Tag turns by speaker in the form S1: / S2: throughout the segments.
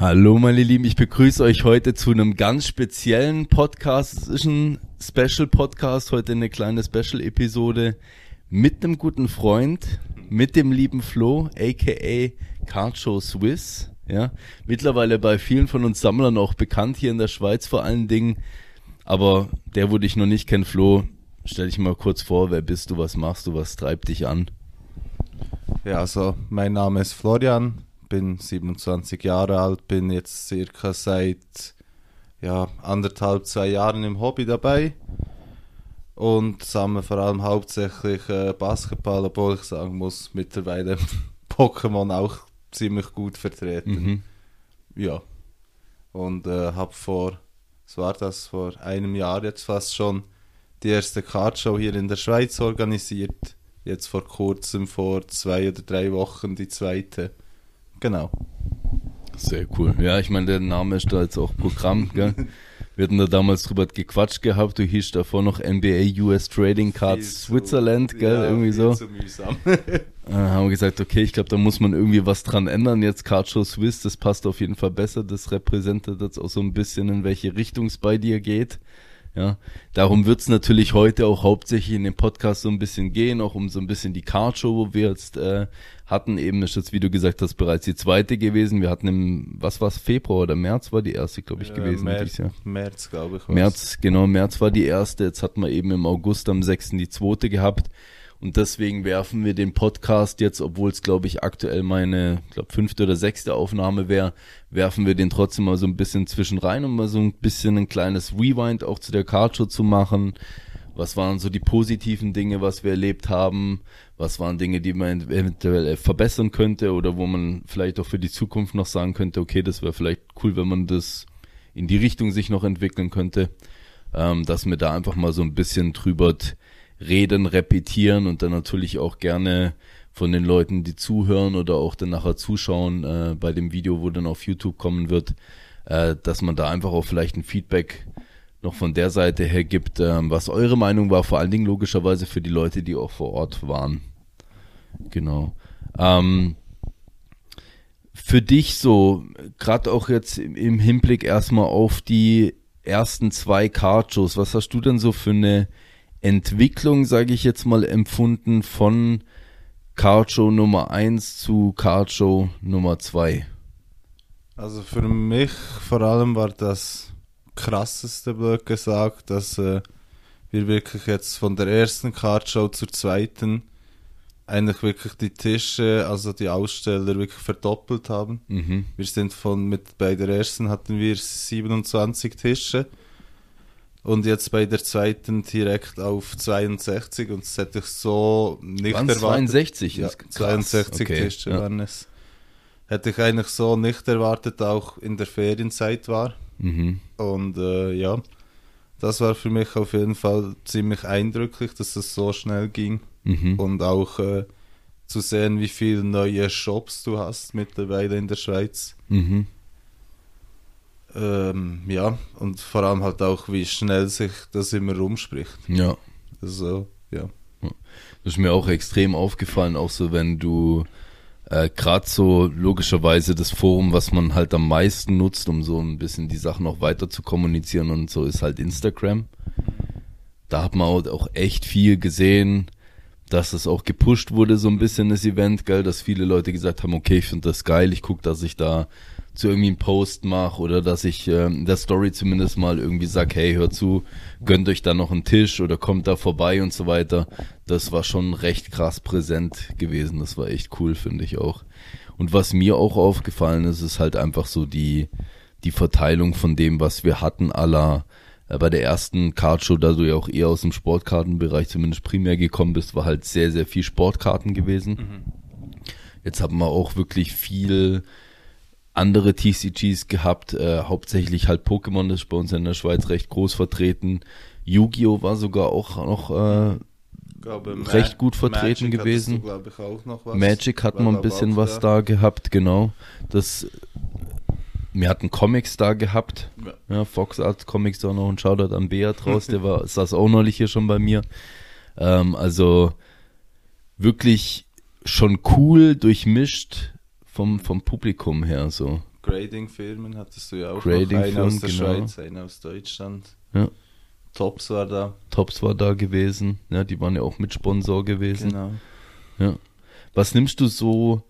S1: Hallo meine Lieben, ich begrüße euch heute zu einem ganz speziellen Podcast. Es ist ein Special Podcast, heute eine kleine Special Episode mit einem guten Freund, mit dem lieben Flo, aka Card Show Swiss. Ja, mittlerweile bei vielen von uns Sammlern auch bekannt hier in der Schweiz vor allen Dingen. Aber der, wo dich noch nicht kennt, Flo, stell dich mal kurz vor, wer bist du, was machst du, was treibt dich an?
S2: Ja, also mein Name ist Florian, bin 27 Jahre alt, bin jetzt circa seit ja, anderthalb, zwei Jahren im Hobby dabei und sammle vor allem hauptsächlich äh, Basketball, obwohl ich sagen muss, mittlerweile Pokémon auch ziemlich gut vertreten. Mhm. Ja. Und äh, habe vor, was war das, vor einem Jahr jetzt fast schon die erste Cardshow hier in der Schweiz organisiert. Jetzt vor kurzem, vor zwei oder drei Wochen, die zweite. Genau.
S1: Sehr cool. Ja, ich meine, der Name ist da jetzt auch Programm, gell? Wir hatten da damals drüber gequatscht gehabt, du hieß davor noch NBA US Trading Cards viel Switzerland, zu, gell? Ja, irgendwie so. Zu mühsam. äh, haben wir gesagt, okay, ich glaube, da muss man irgendwie was dran ändern. Jetzt Card Show Swiss, das passt auf jeden Fall besser. Das repräsentiert jetzt auch so ein bisschen, in welche Richtung es bei dir geht. Ja, darum wird's natürlich heute auch hauptsächlich in dem Podcast so ein bisschen gehen, auch um so ein bisschen die Card Show, wo wir jetzt äh, hatten. Eben ist jetzt, wie du gesagt hast, bereits die zweite gewesen. Wir hatten im, was war's, Februar oder März war die erste, glaube ich, gewesen.
S2: März, dieses Jahr. März, glaube ich.
S1: März, genau, März war die erste. Jetzt hatten wir eben im August am 6. die zweite gehabt. Und deswegen werfen wir den Podcast jetzt, obwohl es, glaube ich, aktuell meine, glaube fünfte oder sechste Aufnahme wäre, werfen wir den trotzdem mal so ein bisschen zwischen rein, um mal so ein bisschen ein kleines Rewind auch zu der Cardshow zu machen. Was waren so die positiven Dinge, was wir erlebt haben? Was waren Dinge, die man eventuell verbessern könnte oder wo man vielleicht auch für die Zukunft noch sagen könnte, okay, das wäre vielleicht cool, wenn man das in die Richtung sich noch entwickeln könnte. Ähm, dass wir da einfach mal so ein bisschen drüber reden, repetieren und dann natürlich auch gerne von den Leuten, die zuhören oder auch dann nachher zuschauen äh, bei dem Video, wo dann auf YouTube kommen wird, äh, dass man da einfach auch vielleicht ein Feedback noch von der Seite her gibt, äh, was eure Meinung war, vor allen Dingen logischerweise für die Leute, die auch vor Ort waren. Genau. Ähm, für dich so, gerade auch jetzt im Hinblick erstmal auf die ersten zwei Card-Shows, was hast du denn so für eine Entwicklung, sage ich jetzt mal, empfunden von Cardshow Nummer 1 zu Cardshow Nummer 2?
S2: Also für mich vor allem war das krasseste, blöd gesagt, dass äh, wir wirklich jetzt von der ersten Cardshow zur zweiten eigentlich wirklich die Tische, also die Aussteller wirklich verdoppelt haben. Mhm. Wir sind von mit bei der ersten hatten wir 27 Tische und jetzt bei der zweiten direkt auf 62 und das hätte ich so nicht
S1: Waren erwartet. 62?
S2: Ja, 62 okay. Tische ja. waren es. Hätte ich eigentlich so nicht erwartet, auch in der Ferienzeit war. Mhm. Und äh, ja, das war für mich auf jeden Fall ziemlich eindrücklich, dass es so schnell ging. Mhm. Und auch äh, zu sehen, wie viele neue Shops du hast mittlerweile in der Schweiz. Mhm. Ähm, ja, und vor allem halt auch, wie schnell sich das immer rumspricht.
S1: Ja.
S2: Also, ja.
S1: Das ist mir auch extrem aufgefallen, auch so, wenn du äh, gerade so logischerweise das Forum, was man halt am meisten nutzt, um so ein bisschen die Sachen noch weiter zu kommunizieren und so, ist halt Instagram. Da hat man auch echt viel gesehen, dass es auch gepusht wurde, so ein bisschen das Event, geil, dass viele Leute gesagt haben, okay, ich finde das geil, ich gucke, dass ich da zu irgendwie einen Post mache oder dass ich äh, in der Story zumindest mal irgendwie sag, hey, hör zu, gönnt euch da noch einen Tisch oder kommt da vorbei und so weiter. Das war schon recht krass präsent gewesen. Das war echt cool, finde ich auch. Und was mir auch aufgefallen ist, ist halt einfach so die, die Verteilung von dem, was wir hatten, aller bei der ersten Cardshow, da du ja auch eher aus dem Sportkartenbereich zumindest primär gekommen bist, war halt sehr, sehr viel Sportkarten gewesen. Mhm Jetzt haben wir auch wirklich viel andere TCGs gehabt, äh, hauptsächlich halt Pokémon, das ist bei uns in der Schweiz recht groß vertreten. Yu-Gi-Oh! war sogar auch noch äh,
S2: glaube,
S1: recht gut vertreten
S2: Magic
S1: gewesen.
S2: Du, ich, was.
S1: Magic hat man ein bisschen was da gehabt, genau. Das, wir hatten Comics da gehabt.
S2: Ja.
S1: Ja, Fox Art Comics da noch ein Shoutout an Beat raus, der war, saß auch neulich hier schon bei mir. Ähm, also wirklich schon cool durchmischt vom, vom Publikum her, so.
S2: Grading-Firmen hattest du ja auch
S1: Grading
S2: noch. Eine aus
S1: Firmen,
S2: der
S1: genau.
S2: Schweiz, eine aus Deutschland.
S1: Ja.
S2: Tops war da.
S1: Tops war da gewesen, ja, die waren ja auch Mitsponsor gewesen.
S2: Genau.
S1: Was nimmst du so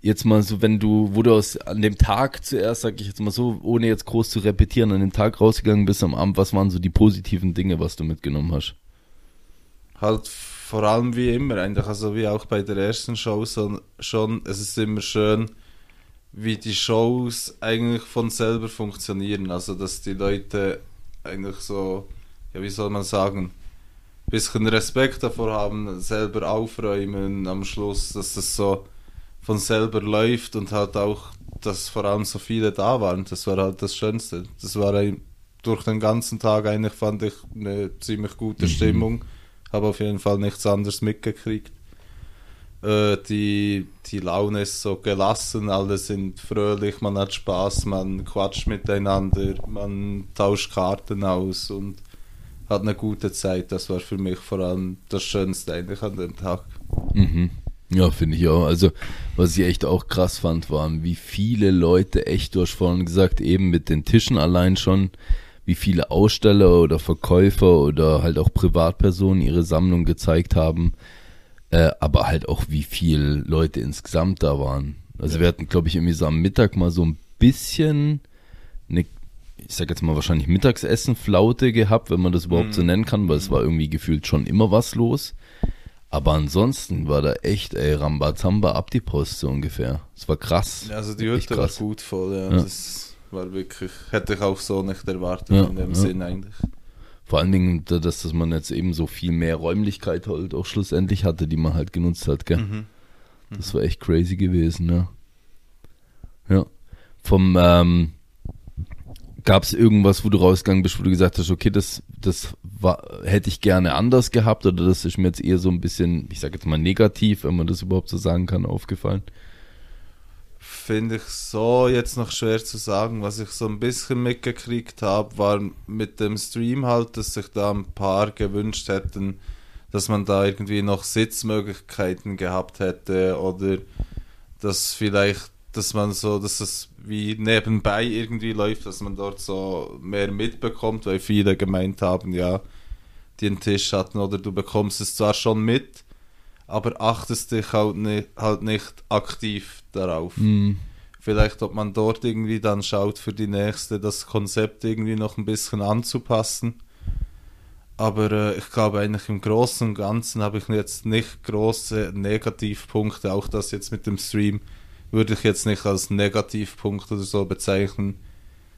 S1: jetzt mal so, wenn du, wo du aus, an dem Tag zuerst, sag ich jetzt mal so, ohne jetzt groß zu repetieren, an dem Tag rausgegangen bist am Abend, was waren so die positiven Dinge, was du mitgenommen hast?
S2: Halt vor allem wie immer eigentlich, also wie auch bei der ersten Show schon, es ist immer schön, wie die Shows eigentlich von selber funktionieren, also dass die Leute eigentlich so, ja wie soll man sagen, bisschen Respekt davor haben, selber aufräumen am Schluss, dass das so von selber läuft und halt auch, dass vor allem so viele da waren, das war halt das Schönste. Das war ein, durch den ganzen Tag eigentlich, fand ich, eine ziemlich gute
S1: Mhm.
S2: Stimmung. Habe auf jeden Fall nichts anderes mitgekriegt. Äh, die, die Laune ist so gelassen, alle sind fröhlich, man hat Spaß, man quatscht miteinander, man tauscht Karten aus und hat eine gute Zeit. Das war für mich vor allem das Schönste eigentlich an dem Tag.
S1: Mhm. Ja, finde ich auch. Also, was ich echt auch krass fand, waren, wie viele Leute echt, du hast vorhin gesagt, eben mit den Tischen allein schon, wie viele Aussteller oder Verkäufer oder halt auch Privatpersonen ihre Sammlung gezeigt haben, äh, aber halt auch wie viele Leute insgesamt da waren. Also
S2: Ja.
S1: wir hatten, glaube ich, irgendwie so am Mittag mal so ein bisschen eine, ich sag jetzt mal wahrscheinlich Mittagsessen-Flaute gehabt, wenn man das überhaupt so
S2: Mhm.
S1: nennen kann, weil es war irgendwie gefühlt schon immer was los. Aber ansonsten war da echt, ey, Rambazamba ab die Post so ungefähr. Es war krass.
S2: Also die Hütte war gut voll, ja.
S1: Ja.
S2: Das war wirklich, hätte ich auch so nicht erwartet
S1: Ja,
S2: in dem
S1: ja.
S2: Sinn eigentlich.
S1: Vor allen Dingen, da- dass, dass man jetzt eben so viel mehr Räumlichkeit halt auch schlussendlich hatte, die man halt genutzt hat, gell?
S2: Mhm.
S1: Das war echt crazy gewesen, ja. Ja. Vom, ähm, gab es irgendwas, wo du rausgegangen bist, wo du gesagt hast, okay, das, das war, hätte ich gerne anders gehabt oder das ist mir jetzt eher so ein bisschen, ich sag jetzt mal negativ, wenn man das überhaupt so sagen kann, aufgefallen?
S2: Finde ich so jetzt noch schwer zu sagen. Was ich so ein bisschen mitgekriegt habe, war mit dem Stream halt, dass sich da ein paar gewünscht hätten, dass man da irgendwie noch Sitzmöglichkeiten gehabt hätte oder dass vielleicht, dass man so, dass es wie nebenbei irgendwie läuft, dass man dort so mehr mitbekommt, weil viele gemeint haben, ja, die einen Tisch hatten oder du bekommst es zwar schon mit, aber achtest dich halt nicht, halt nicht aktiv darauf.
S1: Mhm.
S2: Vielleicht, ob man dort irgendwie dann schaut, für die nächste das Konzept irgendwie noch ein bisschen anzupassen. Aber äh, ich glaube eigentlich im Großen und Ganzen habe ich jetzt nicht große Negativpunkte. Auch das jetzt mit dem Stream würde ich jetzt nicht als Negativpunkt oder so bezeichnen,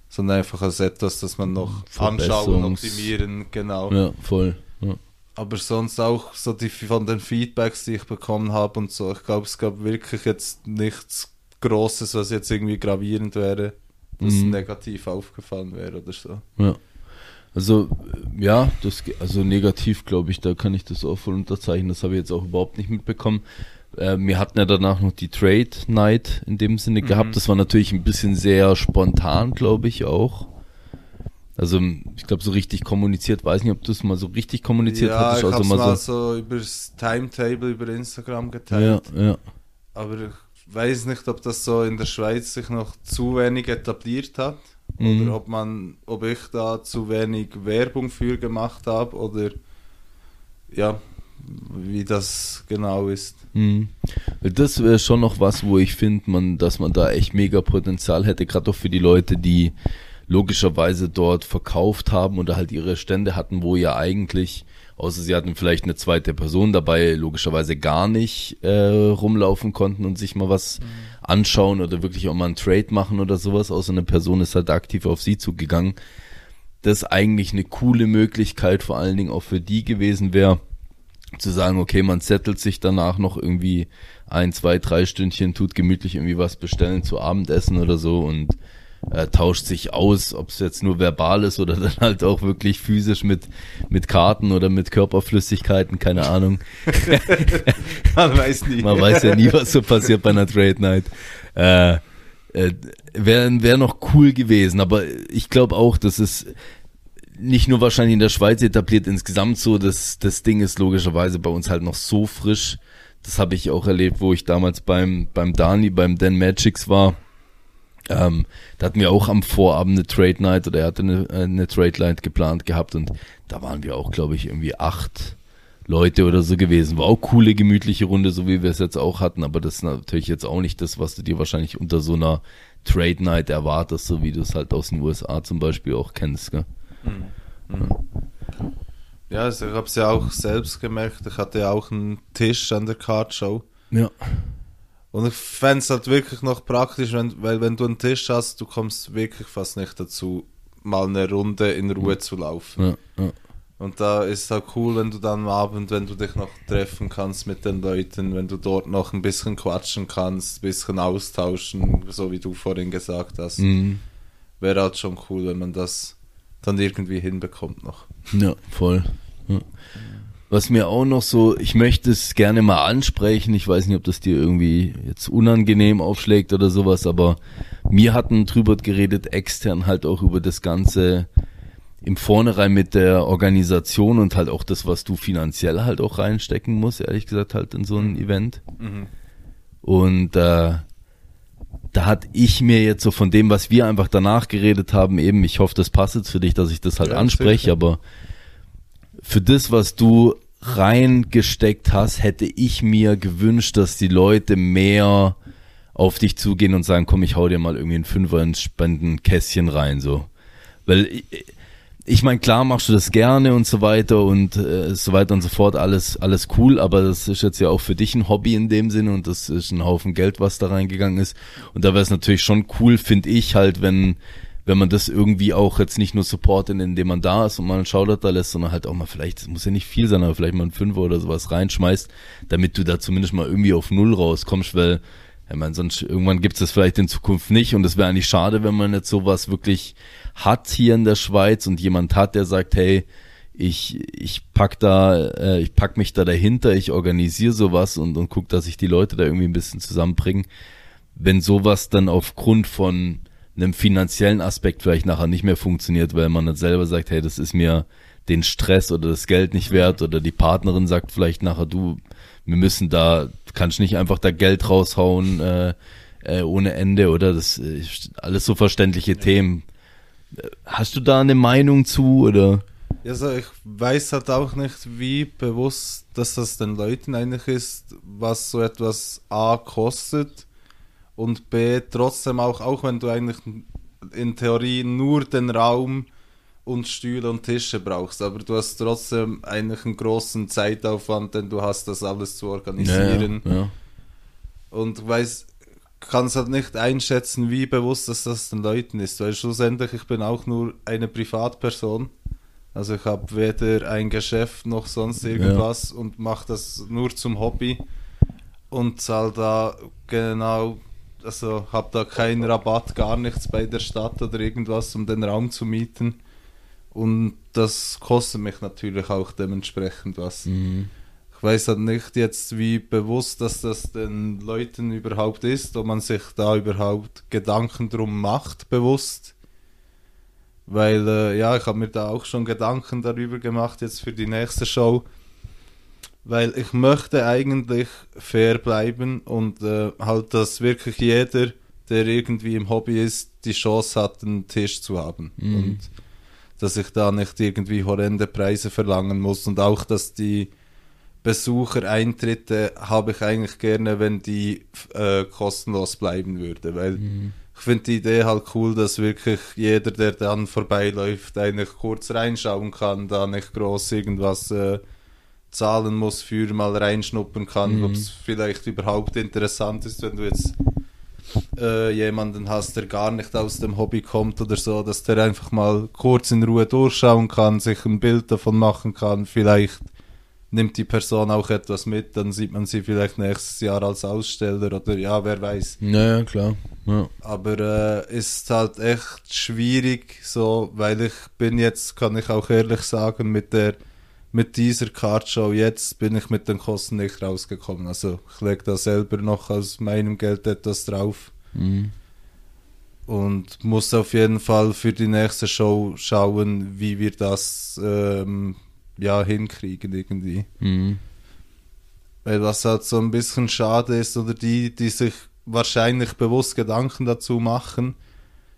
S2: sondern einfach als etwas, das man noch anschauen, optimieren, genau.
S1: Ja, voll. Ja.
S2: Aber sonst auch so die von den Feedbacks, die ich bekommen habe und so. Ich glaube, es gab wirklich jetzt nichts Großes, was jetzt irgendwie gravierend wäre, das
S1: Mhm.
S2: negativ aufgefallen wäre oder so.
S1: Ja. Also, ja, das, also negativ, glaube ich, da kann ich das auch voll unterzeichnen. Das habe ich jetzt auch überhaupt nicht mitbekommen. Äh, wir hatten ja danach noch die Trade Night in dem Sinne
S2: Mhm.
S1: gehabt. Das war natürlich ein bisschen sehr spontan, glaube ich auch. Also, ich glaube, so richtig kommuniziert, weiß nicht, ob du es mal so richtig kommuniziert
S2: ja,
S1: hattest.
S2: ich
S1: Also
S2: habe es
S1: mal
S2: mal
S1: so.
S2: so übers Timetable über Instagram
S1: Ja,
S2: geteilt.
S1: ja.
S2: Aber ich weiß nicht, ob das so in der Schweiz sich noch zu wenig etabliert hat.
S1: Mhm.
S2: Oder ob man, ob ich da zu wenig Werbung für gemacht habe oder ja, wie das genau ist.
S1: Mhm. Das wäre schon noch was, wo ich finde, man, dass man da echt mega Potenzial hätte, gerade auch für die Leute, die logischerweise dort verkauft haben oder halt ihre Stände hatten, wo ja eigentlich, außer sie hatten vielleicht eine zweite Person dabei, logischerweise gar nicht äh, rumlaufen konnten und sich mal was anschauen oder wirklich auch mal einen Trade machen oder sowas, außer eine Person ist halt aktiv auf sie zugegangen. Das eigentlich eine coole Möglichkeit, vor allen Dingen auch für die gewesen wäre, zu sagen, okay, man settelt sich danach noch irgendwie ein, zwei, drei Stündchen, tut gemütlich irgendwie was bestellen zu Abendessen oder so und äh, tauscht sich aus, ob es jetzt nur verbal ist oder dann halt auch wirklich physisch mit, mit Karten oder mit Körperflüssigkeiten, keine Ahnung.
S2: Man weiß nie.
S1: Man weiß ja nie, was so passiert bei einer Trade Night. Äh, äh, Wäre wär noch cool gewesen, aber ich glaube auch, dass es nicht nur wahrscheinlich in der Schweiz etabliert, insgesamt so, das, das Ding ist logischerweise bei uns halt noch so frisch. Das habe ich auch erlebt, wo ich damals beim, beim Dani, beim Dan Magics war. Ähm, da hatten wir auch am Vorabend eine Trade Night oder er hatte eine, eine Trade Night geplant gehabt und da waren wir auch, glaube ich, irgendwie acht Leute oder so gewesen. War auch coole, gemütliche Runde, so wie wir es jetzt auch hatten, aber das ist natürlich jetzt auch nicht das, was du dir wahrscheinlich unter so einer Trade Night erwartest, so wie du es halt aus den USA zum Beispiel auch kennst, gell?
S2: Ja, also ich habe es ja auch selbst gemerkt. Ich hatte ja auch einen Tisch an der Card Show.
S1: Ja.
S2: Und ich fände es halt wirklich noch praktisch, wenn, weil wenn du einen Tisch hast, du kommst wirklich fast nicht dazu, mal eine Runde in Ruhe zu laufen.
S1: Ja, ja.
S2: Und da ist es halt cool, wenn du dann am Abend, wenn du dich noch treffen kannst mit den Leuten, wenn du dort noch ein bisschen quatschen kannst, ein bisschen austauschen, so wie du vorhin gesagt hast.
S1: Mhm.
S2: Wäre halt schon cool, wenn man das dann irgendwie hinbekommt noch.
S1: Ja, voll. Ja. Was mir auch noch so, ich möchte es gerne mal ansprechen, ich weiß nicht, ob das dir irgendwie jetzt unangenehm aufschlägt oder sowas, aber mir hatten drüber geredet, extern halt auch über das Ganze im Vornherein mit der Organisation und halt auch das, was du finanziell halt auch reinstecken musst, ehrlich gesagt, halt in so ein Event. Und äh, da hatte ich mir jetzt so von dem, was wir einfach danach geredet haben, eben, ich hoffe, das passt jetzt für dich, dass ich das halt
S2: Ja,
S1: anspreche,
S2: sicher.
S1: aber für das, was du reingesteckt hast, hätte ich mir gewünscht, dass die Leute mehr auf dich zugehen und sagen, komm, ich hau dir mal irgendwie einen Fünfer ins Spendenkästchen rein, so. Weil ich, meine, klar machst du das gerne und so weiter und äh, so weiter und so fort, alles, alles cool, aber das ist jetzt ja auch für dich ein Hobby in dem Sinne und das ist ein Haufen Geld, was da reingegangen ist. Und da wäre es natürlich schon cool, finde ich halt, wenn, wenn man das irgendwie auch jetzt nicht nur supportet, indem man da ist und mal einen Shoutout da lässt, sondern halt auch mal vielleicht, es muss ja nicht viel sein, aber vielleicht mal einen Fünfer oder sowas reinschmeißt, damit du da zumindest mal irgendwie auf Null rauskommst, weil ich meine, sonst irgendwann gibt es das vielleicht in Zukunft nicht und es wäre eigentlich schade, wenn man jetzt sowas wirklich hat hier in der Schweiz und jemand hat, der sagt, hey, ich, ich pack da, äh, ich pack mich da dahinter, ich organisiere sowas und, und guck, dass ich die Leute da irgendwie ein bisschen zusammenbringe. Wenn sowas dann aufgrund von einem finanziellen Aspekt vielleicht nachher nicht mehr funktioniert, weil man dann selber sagt, hey, das ist mir den Stress oder das Geld nicht wert oder die Partnerin sagt vielleicht nachher, du, wir müssen da, du kannst nicht einfach da Geld raushauen äh, äh, ohne Ende oder das ist alles so verständliche Themen. Äh, Hast du da eine Meinung zu oder?
S2: Also ich weiß halt auch nicht, wie bewusst, dass das den Leuten eigentlich ist, was so etwas A kostet und B trotzdem auch, auch wenn du eigentlich in Theorie nur den Raum und Stühle und Tische brauchst, aber du hast trotzdem eigentlich einen großen Zeitaufwand, denn du hast das alles zu organisieren.
S1: Ja, ja.
S2: Und weiß, kann es halt nicht einschätzen, wie bewusst dass das den Leuten ist, weil schlussendlich ich bin auch nur eine Privatperson. Also ich habe weder ein Geschäft noch sonst irgendwas und mache das nur zum Hobby und zahle da genau, also habe da keinen Rabatt, gar nichts bei der Stadt oder irgendwas, um den Raum zu mieten. Und das kostet mich natürlich auch dementsprechend was.
S1: Mhm.
S2: Ich weiß halt nicht jetzt, wie bewusst dass das den Leuten überhaupt ist, ob man sich da überhaupt Gedanken drum macht, bewusst. Weil, äh, ja, ich habe mir da auch schon Gedanken darüber gemacht, jetzt für die nächste Show. Weil ich möchte eigentlich fair bleiben und äh, halt, dass wirklich jeder, der irgendwie im Hobby ist, die Chance hat, einen Tisch zu haben.
S1: Mhm.
S2: Und dass ich da nicht irgendwie horrende Preise verlangen muss. Und auch, dass die Besuchereintritte habe ich eigentlich gerne, wenn die äh, kostenlos bleiben würde, weil ich finde die Idee halt cool, dass wirklich jeder, der dann vorbeiläuft, eigentlich kurz reinschauen kann, da nicht groß irgendwas äh, zahlen muss für mal reinschnuppern kann,
S1: Mhm.
S2: ob es vielleicht überhaupt interessant ist, wenn du jetzt äh, jemanden hast, der gar nicht aus dem Hobby kommt oder so, dass der einfach mal kurz in Ruhe durchschauen kann, sich ein Bild davon machen kann, vielleicht nimmt die Person auch etwas mit, dann sieht man sie vielleicht nächstes Jahr als Aussteller oder ja, wer weiß.
S1: Naja, klar. Ja.
S2: Aber äh, ist halt echt schwierig, so, weil ich bin jetzt, kann ich auch ehrlich sagen, mit der mit dieser Cardshow jetzt bin ich mit den Kosten nicht rausgekommen. Also ich lege da selber noch aus meinem Geld etwas drauf.
S1: Mhm.
S2: Und muss auf jeden Fall für die nächste Show schauen, wie wir das ähm, ja hinkriegen irgendwie.
S1: Mhm.
S2: Weil was halt so ein bisschen schade ist, oder die, die sich wahrscheinlich bewusst Gedanken dazu machen,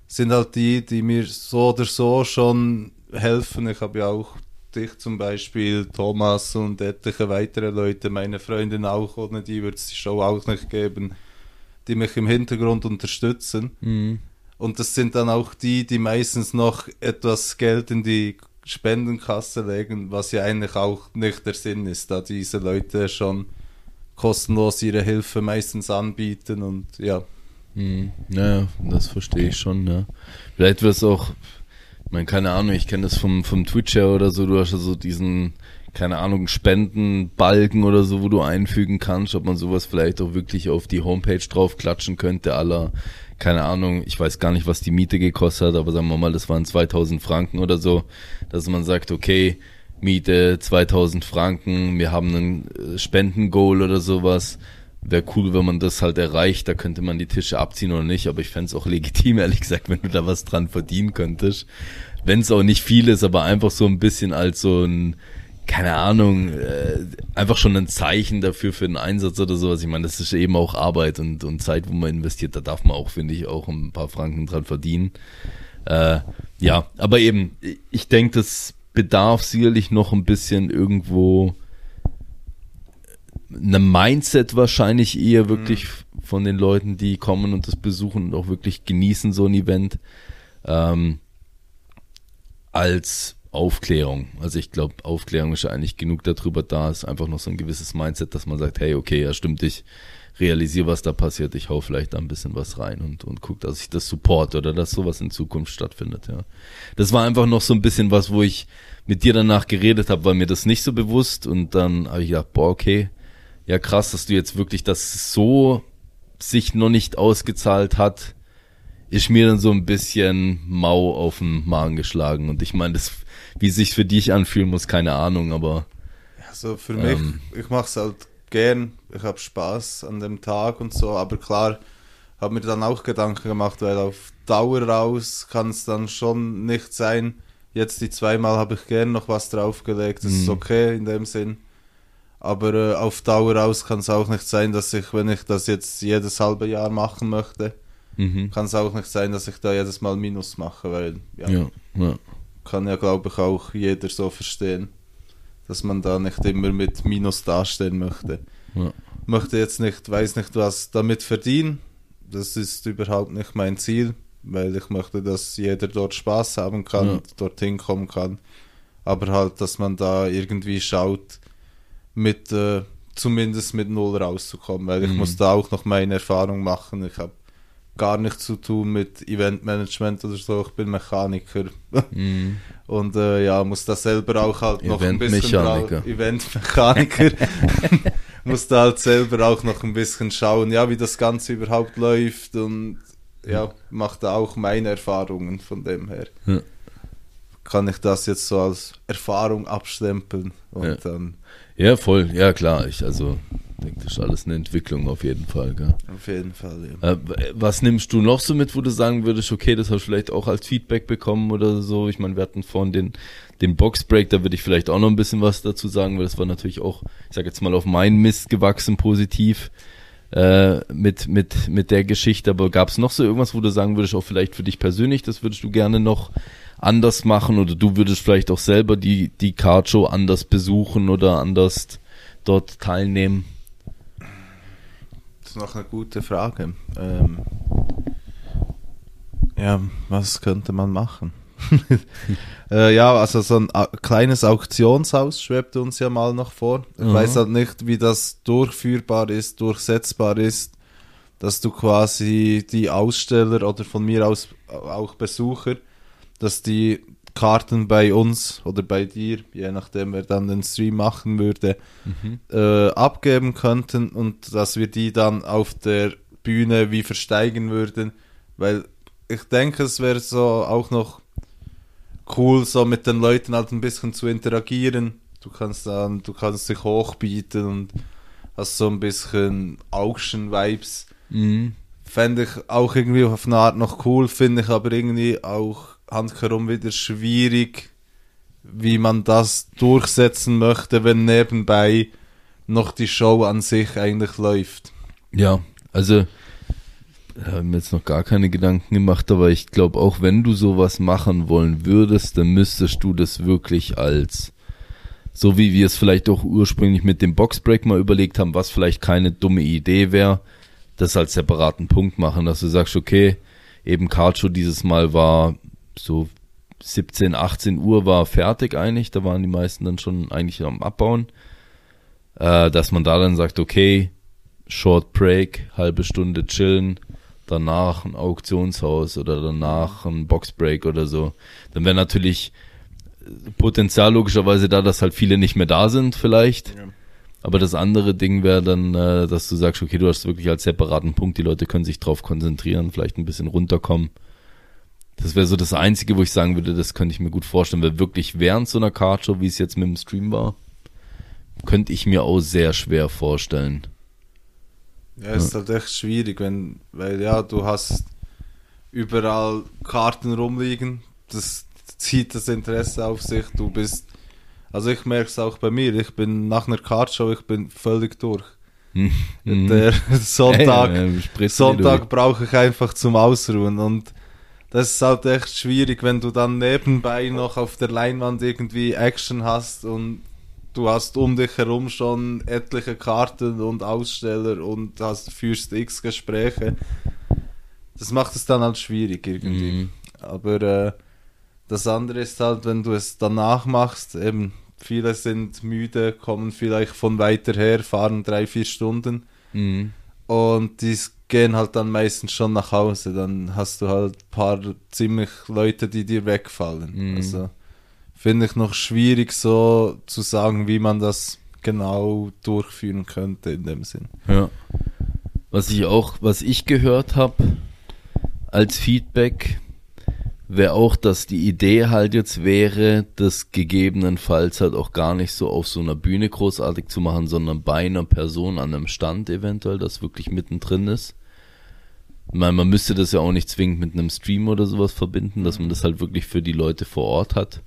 S2: sind halt die, die mir so oder so schon helfen. Ich habe ja auch dich zum Beispiel, Thomas und etliche weitere Leute, meine Freundin auch, ohne die würde es die Show auch nicht geben, die mich im Hintergrund unterstützen.
S1: Mhm.
S2: Und das sind dann auch die, die meistens noch etwas Geld in die Spendenkasse legen, was ja eigentlich auch nicht der Sinn ist, da diese Leute schon kostenlos ihre Hilfe meistens anbieten und ja.
S1: Mhm. Naja, das verstehe ich schon, ja. Vielleicht wird es auch, meine, keine Ahnung, ich kenne das vom, vom Twitch her oder so, du hast ja so diesen, keine Ahnung, Spendenbalken oder so, wo du einfügen kannst, ob man sowas vielleicht auch wirklich auf die Homepage drauf klatschen könnte, aller, keine Ahnung, ich weiß gar nicht, was die Miete gekostet hat, aber sagen wir mal, das waren 2000 Franken oder so, dass man sagt, okay, Miete 2000 Franken, wir haben einen äh, Spendengoal oder sowas. Wäre cool, wenn man das halt erreicht, da könnte man die Tische abziehen oder nicht, aber ich fände es auch legitim, ehrlich gesagt, wenn du da was dran verdienen könntest. Wenn es auch nicht viel ist, aber einfach so ein bisschen als so ein, keine Ahnung, äh, einfach schon ein Zeichen dafür für einen Einsatz oder sowas. Ich meine, das ist eben auch Arbeit und, und Zeit, wo man investiert, da darf man auch, finde ich, auch ein paar Franken dran verdienen. Äh, ja, aber eben, ich denke, das bedarf sicherlich noch ein bisschen irgendwo einem Mindset wahrscheinlich eher wirklich von den Leuten, die kommen und das besuchen und auch wirklich genießen so ein Event, ähm, als Aufklärung. Also ich glaube, Aufklärung ist ja eigentlich genug darüber da, ist einfach noch so ein gewisses Mindset, dass man sagt, hey, okay, ja stimmt, ich realisiere, was da passiert, ich hau vielleicht da ein bisschen was rein und, und guck, dass ich das support oder dass sowas in Zukunft stattfindet, ja. Das war einfach noch so ein bisschen was, wo ich mit dir danach geredet habe, war mir das nicht so bewusst und dann habe ich gedacht, boah, okay, ja krass, dass du jetzt wirklich das so sich noch nicht ausgezahlt hat, ist mir dann so ein bisschen mau auf den Magen geschlagen und ich meine, das, wie sich für dich anfühlen muss, keine Ahnung, aber
S2: Also für mich,
S1: Ähm.
S2: ich mache es halt gern, ich habe Spaß an dem Tag und so, aber klar, habe mir dann auch Gedanken gemacht, weil auf Dauer raus kann es dann schon nicht sein. Jetzt die zweimal habe ich gern noch was draufgelegt, das ist
S1: Mhm.
S2: okay in dem Sinn. Aber äh, auf Dauer raus kann es auch nicht sein, dass ich, wenn ich das jetzt jedes halbe Jahr machen möchte,
S1: mhm.
S2: kann es auch nicht sein, dass ich da jedes Mal Minus mache, weil ja,
S1: ja, ja.
S2: kann ja, glaube ich, auch jeder so verstehen, dass man da nicht immer mit Minus dastehen möchte.
S1: Ja.
S2: Möchte jetzt nicht, weiß nicht, was damit verdienen. Das ist überhaupt nicht mein Ziel, weil ich möchte, dass jeder dort Spaß haben kann,
S1: Ja.
S2: dorthin kommen kann. Aber halt, dass man da irgendwie schaut, mit äh, zumindest mit Null rauszukommen, weil ich
S1: Mhm.
S2: muss da auch noch meine Erfahrung machen. Ich habe gar nichts zu tun mit Eventmanagement oder so. Ich bin Mechaniker
S1: Mhm.
S2: und äh, ja, muss da selber auch halt noch ein bisschen
S1: Eventmechaniker.
S2: muss da halt selber auch noch ein bisschen schauen, ja, wie das Ganze überhaupt läuft und ja, macht da auch meine Erfahrungen von dem her.
S1: Ja.
S2: Kann ich das jetzt so als Erfahrung abstempeln und
S1: Ja.
S2: dann
S1: ja, voll, ja klar, ich also denke, das ist alles eine Entwicklung auf jeden Fall, gell?
S2: auf jeden Fall, ja.
S1: Äh, was nimmst du noch so mit, wo du sagen würdest, okay, das hast du vielleicht auch als Feedback bekommen oder so? Ich meine, wir hatten vorhin den, den Boxbreak, da würde ich vielleicht auch noch ein bisschen was dazu sagen, weil das war natürlich auch, ich sag jetzt mal, auf meinen Mist gewachsen positiv äh, mit, mit, mit der Geschichte. Aber gab es noch so irgendwas, wo du sagen würdest, auch vielleicht für dich persönlich, das würdest du gerne noch anders machen oder du würdest vielleicht auch selber die, die Cardshow anders besuchen oder anders dort teilnehmen?
S2: Das ist noch eine gute Frage. Ähm, ja, was könnte man machen? äh, ja, also so ein au- kleines Auktionshaus schwebt uns ja mal noch vor. Ich
S1: Mhm.
S2: weiß halt nicht, wie das durchführbar ist, durchsetzbar ist, dass du quasi die Aussteller oder von mir aus auch Besucher, dass die Karten bei uns oder bei dir, je nachdem wer dann den Stream machen würde, mhm. äh, abgeben könnten und dass wir die dann auf der Bühne wie versteigen würden, weil ich denke, es wäre so auch noch cool, so mit den Leuten halt ein bisschen zu interagieren. Du kannst dann, du kannst dich hochbieten und hast so ein bisschen Auction-Vibes. Mhm. Fände ich auch irgendwie auf eine Art noch cool, finde ich aber irgendwie auch handherum wieder schwierig, wie man das durchsetzen möchte, wenn nebenbei noch die Show an sich eigentlich läuft.
S1: Ja, also habe mir jetzt noch gar keine Gedanken gemacht, aber ich glaube, auch wenn du sowas machen wollen würdest, dann müsstest du das wirklich als, so wie wir es vielleicht auch ursprünglich mit dem Boxbreak mal überlegt haben, was vielleicht keine dumme Idee wäre, das als separaten Punkt machen, dass du sagst, okay, eben Cardshow dieses Mal war so 17, 18 Uhr war fertig eigentlich, da waren die meisten dann schon eigentlich am Abbauen, äh, dass man da dann sagt, okay, Short Break, halbe Stunde chillen, danach ein Auktionshaus oder danach ein Boxbreak oder so, dann wäre natürlich Potenzial logischerweise da, dass halt viele nicht mehr da sind vielleicht. Ja. Aber das andere Ding wäre dann, äh, dass du sagst, okay, du hast wirklich als separaten Punkt, die Leute können sich drauf konzentrieren, vielleicht ein bisschen runterkommen. Das wäre so das Einzige, wo ich sagen würde, das könnte ich mir gut vorstellen, weil wirklich während so einer Cardshow, wie es jetzt mit dem Stream war, könnte ich mir auch sehr schwer vorstellen.
S2: Ja, es ist halt echt schwierig, wenn, weil ja, du hast überall Karten rumliegen, das zieht das Interesse auf sich, du bist, also ich merke es auch bei mir, ich bin nach einer Cardshow, ich bin völlig durch. Mhm. Der Sonntag, hey, Sonntag brauche ich einfach zum Ausruhen und das ist halt echt schwierig, wenn du dann nebenbei noch auf der Leinwand irgendwie Action hast und du hast um dich herum schon etliche Karten und Aussteller und hast führst x Gespräche. Das macht es dann halt schwierig irgendwie. Mhm. Aber äh, das andere ist halt, wenn du es danach machst, eben viele sind müde, kommen vielleicht von weiter her, fahren drei, vier Stunden mhm. und die gehen halt dann meistens schon nach Hause. Dann hast du halt ein paar ziemlich Leute, die dir wegfallen. Mhm. Also finde ich noch schwierig so zu sagen, wie man das genau durchführen könnte in dem Sinn.
S1: Ja. Was ich auch, was ich gehört habe als Feedback, wäre auch, dass die Idee halt jetzt wäre, das gegebenenfalls halt auch gar nicht so auf so einer Bühne großartig zu machen, sondern bei einer Person an einem Stand eventuell, das wirklich mittendrin ist. Ich meine, man müsste das ja auch nicht zwingend mit einem Stream oder sowas verbinden, dass man das halt wirklich für die Leute vor Ort hat.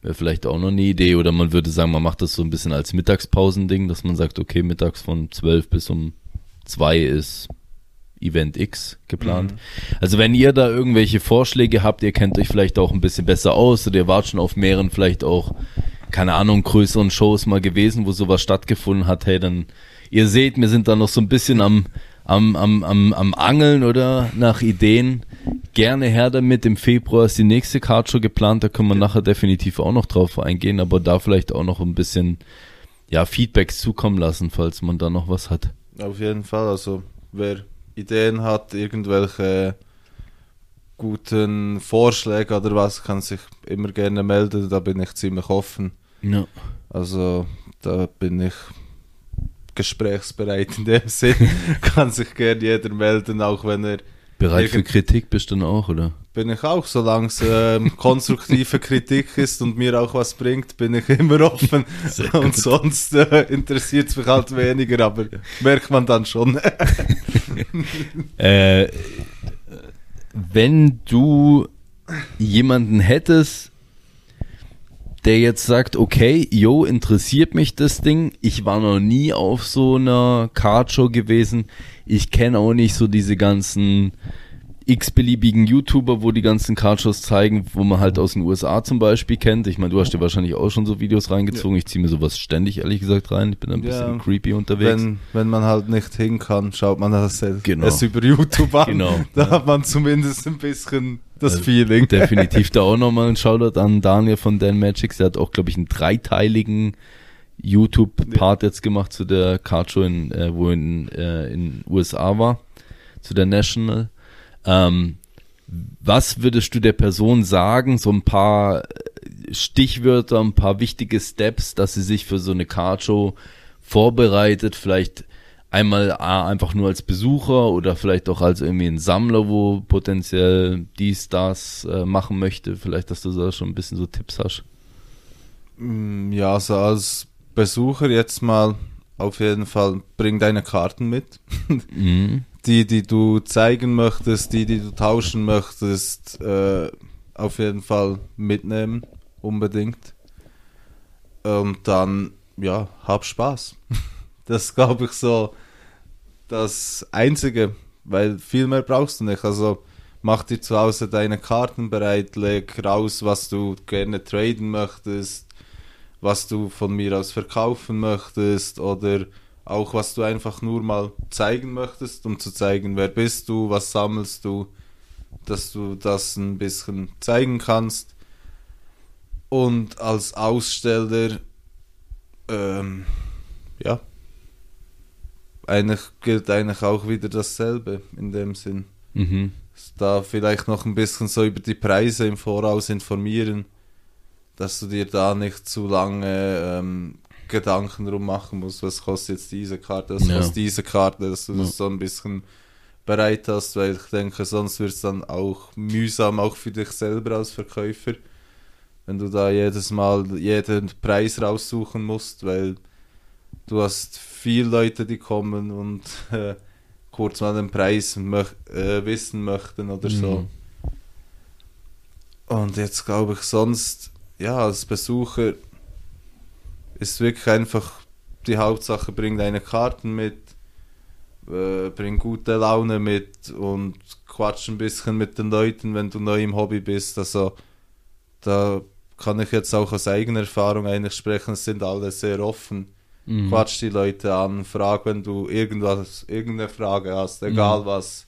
S1: Wäre vielleicht auch noch eine Idee. Oder man würde sagen, man macht das so ein bisschen als Mittagspausending, dass man sagt, okay, mittags von 12 bis um 2 ist Event X geplant. Mhm. Also wenn ihr da irgendwelche Vorschläge habt, ihr kennt euch vielleicht auch ein bisschen besser aus oder ihr wart schon auf mehreren vielleicht auch, keine Ahnung, größeren Shows mal gewesen, wo sowas stattgefunden hat, hey, dann, ihr seht, wir sind da noch so ein bisschen am, am, am, am, am Angeln oder nach Ideen. Gerne her damit. Im Februar ist die nächste Cardshow geplant. Da können wir nachher definitiv auch noch drauf eingehen, aber da vielleicht auch noch ein bisschen ja, Feedbacks zukommen lassen, falls man da noch was hat.
S2: Auf jeden Fall. Also, wer Ideen hat, irgendwelche guten Vorschläge oder was, kann sich immer gerne melden. Da bin ich ziemlich offen. Ja. Also, da bin ich gesprächsbereit in dem Sinn. Kann sich gerne jeder melden, auch wenn er.
S1: Bereit für Kritik bist du dann auch, oder?
S2: Bin ich auch, solange es ähm, konstruktive Kritik ist und mir auch was bringt, bin ich immer offen. und sonst äh, interessiert es mich halt weniger, aber merkt man dann schon.
S1: äh, wenn du jemanden hättest, der jetzt sagt, okay, yo, interessiert mich das Ding. Ich war noch nie auf so einer Cardshow gewesen. Ich kenne auch nicht so diese ganzen x-beliebigen YouTuber, wo die ganzen Cardshows zeigen, wo man halt aus den USA zum Beispiel kennt. Ich meine, du hast dir wahrscheinlich auch schon so Videos reingezogen. Ja. Ich ziehe mir sowas ständig, ehrlich gesagt, rein. Ich bin ein bisschen ja, creepy unterwegs.
S2: Wenn, wenn man halt nicht hin kann, schaut man das genau. es über YouTube an. Genau. Da ja. hat man zumindest ein bisschen das also Feeling.
S1: Definitiv da auch nochmal ein Shoutout an Daniel von Dan Magics. Der hat auch, glaube ich, einen dreiteiligen YouTube-Part jetzt gemacht zu der Cardshow, in, äh, wo in äh, in USA war, zu der National. Ähm, was würdest du der Person sagen, so ein paar Stichwörter, ein paar wichtige Steps, dass sie sich für so eine Cardshow vorbereitet, vielleicht einmal einfach nur als Besucher oder vielleicht auch als irgendwie ein Sammler, wo potenziell dies, das äh, machen möchte. Vielleicht, dass du da schon ein bisschen so Tipps hast.
S2: Mm, ja, so als Besucher jetzt mal auf jeden Fall bring deine Karten mit. mhm. Die, die du zeigen möchtest, die, die du tauschen möchtest, äh, auf jeden Fall mitnehmen, unbedingt. Und dann, ja, hab Spaß. Das glaube ich so das Einzige, weil viel mehr brauchst du nicht. Also mach dir zu Hause deine Karten bereit, leg raus, was du gerne traden möchtest, was du von mir aus verkaufen möchtest oder auch was du einfach nur mal zeigen möchtest, um zu zeigen, wer bist du, was sammelst du, dass du das ein bisschen zeigen kannst. Und als Aussteller, ähm, ja, eigentlich gilt eigentlich auch wieder dasselbe in dem Sinn. Mhm. Da vielleicht noch ein bisschen so über die Preise im Voraus informieren, dass du dir da nicht zu lange ähm, Gedanken drum machen musst, was kostet jetzt diese Karte, was ja. kostet diese Karte, dass du ja. das so ein bisschen bereit hast, weil ich denke, sonst wird es dann auch mühsam, auch für dich selber als Verkäufer, wenn du da jedes Mal jeden Preis raussuchen musst, weil du hast viele Leute, die kommen und äh, kurz mal den Preis möch äh, wissen möchten oder mhm. so. Und jetzt glaube ich sonst, ja, als Besucher ist wirklich einfach die Hauptsache, bring deine Karten mit, äh, bring gute Laune mit und quatsch ein bisschen mit den Leuten, wenn du neu im Hobby bist. Also da kann ich jetzt auch aus eigener Erfahrung eigentlich sprechen, es sind alle sehr offen Mhm. Quatsch die Leute an, frag, wenn du irgendwas, irgendeine Frage hast, egal mhm. was.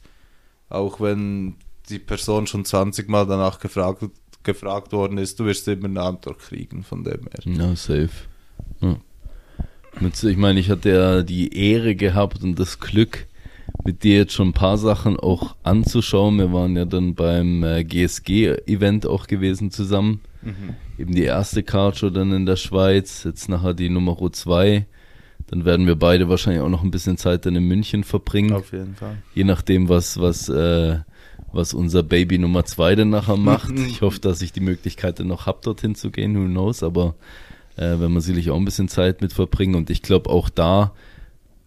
S2: Auch wenn die Person schon 20 Mal danach gefragt, gefragt worden ist, du wirst immer eine Antwort kriegen von dem her.
S1: Ja, safe. Ja. Ich meine, ich hatte ja die Ehre gehabt und das Glück, mit dir jetzt schon ein paar Sachen auch anzuschauen. Wir waren ja dann beim äh, GSG-Event auch gewesen zusammen. Mhm. Eben die erste Cardshow dann in der Schweiz, jetzt nachher die Nummer 2. Dann werden wir beide wahrscheinlich auch noch ein bisschen Zeit dann in München verbringen.
S2: Auf jeden Fall.
S1: Je nachdem, was, was, äh, was unser Baby Nummer 2 dann nachher macht. ich hoffe, dass ich die Möglichkeit dann noch habe, dorthin zu gehen, who knows, aber äh, wenn man sicherlich auch ein bisschen Zeit mit verbringen. Und ich glaube auch da,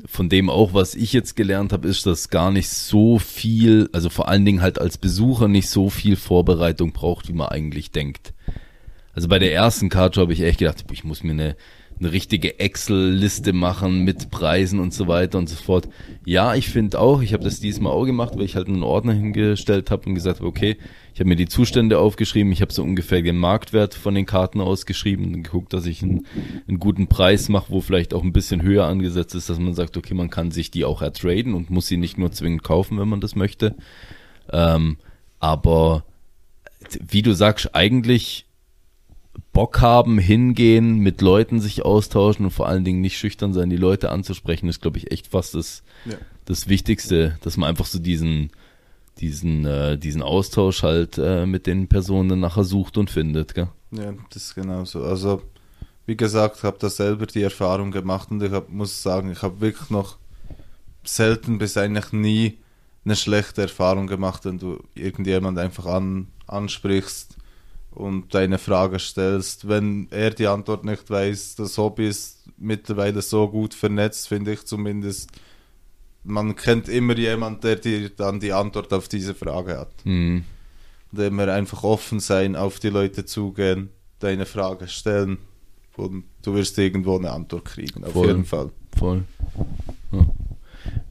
S1: von dem auch, was ich jetzt gelernt habe, ist, dass gar nicht so viel, also vor allen Dingen halt als Besucher nicht so viel Vorbereitung braucht, wie man eigentlich denkt. Also bei der ersten Karte habe ich echt gedacht, ich muss mir eine, eine richtige Excel-Liste machen mit Preisen und so weiter und so fort. Ja, ich finde auch, ich habe das diesmal auch gemacht, weil ich halt einen Ordner hingestellt habe und gesagt okay, ich habe mir die Zustände aufgeschrieben, ich habe so ungefähr den Marktwert von den Karten ausgeschrieben und geguckt, dass ich einen, einen guten Preis mache, wo vielleicht auch ein bisschen höher angesetzt ist, dass man sagt, okay, man kann sich die auch ertraden und muss sie nicht nur zwingend kaufen, wenn man das möchte. Ähm, aber wie du sagst, eigentlich Bock haben, hingehen, mit Leuten sich austauschen und vor allen Dingen nicht schüchtern sein, die Leute anzusprechen, ist, glaube ich, echt fast das, ja. das Wichtigste, dass man einfach so diesen, diesen, äh, diesen Austausch halt äh, mit den Personen dann nachher sucht und findet, gell?
S2: Ja, das ist genauso. Also, wie gesagt, habe da selber die Erfahrung gemacht und ich hab, muss sagen, ich habe wirklich noch selten bis eigentlich nie eine schlechte Erfahrung gemacht, wenn du irgendjemand einfach an, ansprichst und deine Frage stellst. Wenn er die Antwort nicht weiß, das Hobby ist mittlerweile so gut vernetzt, finde ich zumindest. Man kennt immer jemanden, der dir dann die Antwort auf diese Frage hat. Mhm. Dem wir einfach offen sein, auf die Leute zugehen, deine Frage stellen und du wirst irgendwo eine Antwort kriegen, auf Voll. jeden Fall.
S1: Voll. Ja.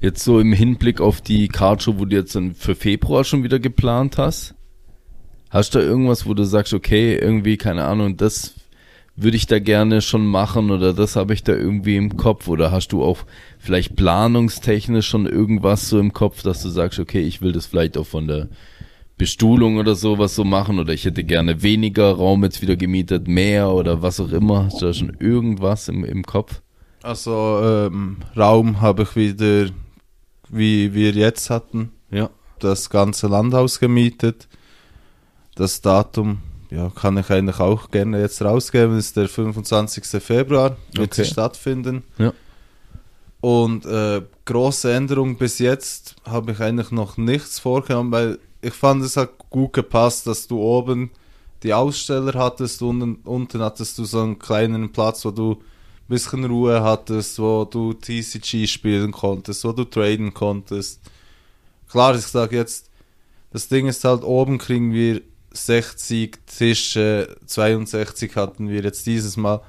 S1: Jetzt so im Hinblick auf die Cardshow, wo du jetzt für Februar schon wieder geplant hast, Hast du irgendwas, wo du sagst, okay, irgendwie, keine Ahnung, das würde ich da gerne schon machen oder das habe ich da irgendwie im Kopf oder hast du auch vielleicht planungstechnisch schon irgendwas so im Kopf, dass du sagst, okay, ich will das vielleicht auch von der Bestuhlung oder sowas so machen oder ich hätte gerne weniger Raum jetzt wieder gemietet, mehr oder was auch immer. Hast du da schon irgendwas im, im Kopf?
S2: Also ähm, Raum habe ich wieder, wie wir jetzt hatten,
S1: ja.
S2: das ganze Land ausgemietet das Datum ja, kann ich eigentlich auch gerne jetzt rausgeben. Das ist der 25. Februar, wird
S1: Okay.
S2: sie stattfinden.
S1: Ja.
S2: Und äh, große Änderung bis jetzt habe ich eigentlich noch nichts vorgenommen, weil ich fand es hat gut gepasst, dass du oben die Aussteller hattest und unten, unten hattest du so einen kleinen Platz, wo du ein bisschen Ruhe hattest, wo du TCG spielen konntest, wo du traden konntest. Klar, ich sage jetzt, das Ding ist halt, oben kriegen wir 60 Tische, 62 hatten wir jetzt dieses Mal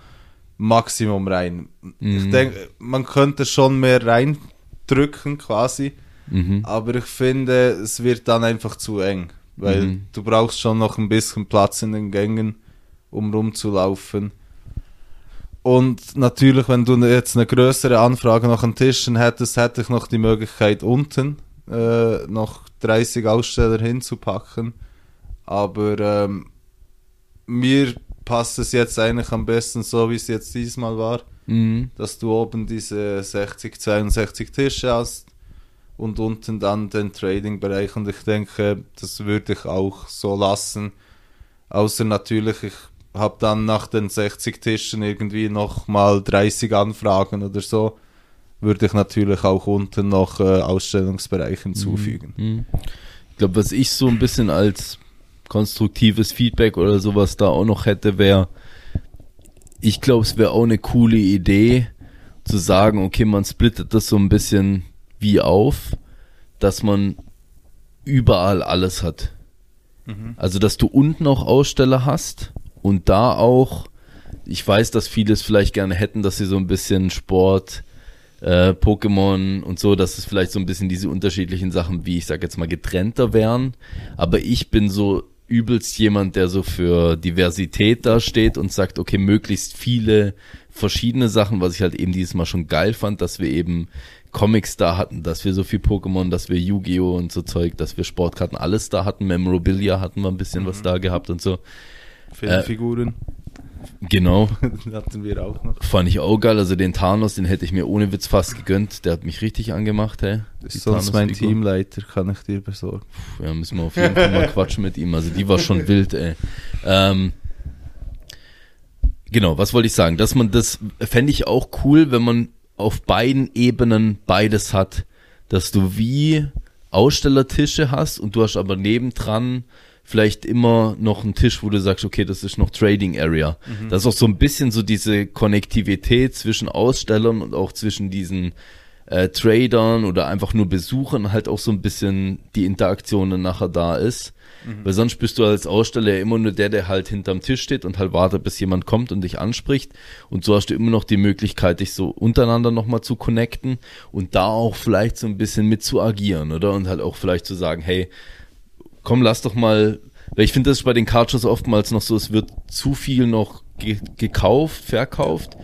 S2: Maximum rein. Ich
S1: Mhm.
S2: denke, man könnte schon mehr reindrücken quasi,
S1: Mhm.
S2: aber ich finde, es wird dann einfach zu eng, weil
S1: Mhm.
S2: du brauchst schon noch ein bisschen Platz in den Gängen, um rumzulaufen. Und natürlich, wenn du jetzt eine größere Anfrage noch an Tischen hättest, hätte ich noch die Möglichkeit unten äh, noch 30 Aussteller hinzupacken. Aber ähm, mir passt es jetzt eigentlich am besten so, wie es jetzt diesmal war,
S1: Mhm.
S2: dass du oben diese 60, 62 Tische hast und unten dann den Trading-Bereich. Und ich denke, das würde ich auch so lassen. Außer natürlich, ich habe dann nach den 60 Tischen irgendwie noch mal 30 Anfragen oder so, würde ich natürlich auch unten noch äh, Ausstellungsbereich hinzufügen.
S1: Mhm. Ich glaube, was ich so ein bisschen als konstruktives Feedback oder sowas da auch noch hätte, wäre, ich glaube, es wäre auch eine coole Idee, zu sagen, okay, man splittet das so ein bisschen wie auf, dass man überall alles hat. Also, dass du unten auch Aussteller hast und da auch, ich weiß, dass viele es vielleicht gerne hätten, dass sie so ein bisschen Sport, äh, Pokémon und so, dass es vielleicht so ein bisschen diese unterschiedlichen Sachen, wie ich sag jetzt mal, getrennter wären. Aber ich bin so übelst jemand, der so für Diversität da steht und sagt, okay, möglichst viele verschiedene Sachen, was ich halt eben dieses Mal schon geil fand, dass wir eben Comics da hatten, dass wir so viel Pokémon, dass wir Yu-Gi-Oh! und so Zeug, dass wir Sportkarten, alles da hatten, Memorabilia hatten wir ein bisschen was da gehabt und so.
S2: Filmfiguren
S1: Genau,
S2: hatten wir auch noch.
S1: fand ich auch geil. Also den Thanos, den hätte ich mir ohne Witz fast gegönnt. Der hat mich richtig angemacht, hey.
S2: Das ist sonst mein. Teamleiter, kann ich dir besorgen.
S1: Puh, Ja, müssen wir auf jeden Fall mal quatschen mit ihm. Also die war schon wild, ey. Ähm, genau, was wollte ich sagen? Dass man das, fände ich auch cool, wenn man auf beiden Ebenen beides hat. Dass du wie Ausstellertische hast und du hast aber nebendran vielleicht immer noch einen Tisch, wo du sagst, okay, das ist noch Trading Area. Das ist auch so ein bisschen so diese Konnektivität zwischen Ausstellern und auch zwischen diesen äh, Tradern oder einfach nur Besuchern halt auch so ein bisschen die Interaktion dann nachher da ist. Weil sonst bist du als Aussteller ja immer nur der, der halt hinterm Tisch steht und halt wartet, bis jemand kommt und dich anspricht. Und so hast du immer noch die Möglichkeit, dich so untereinander nochmal zu connecten und da auch vielleicht so ein bisschen mit zu agieren, oder? Und halt auch vielleicht zu sagen, hey, komm, lass doch mal, weil ich finde, das ist bei den Cartridges oftmals noch so, es wird zu viel noch ge gekauft, verkauft.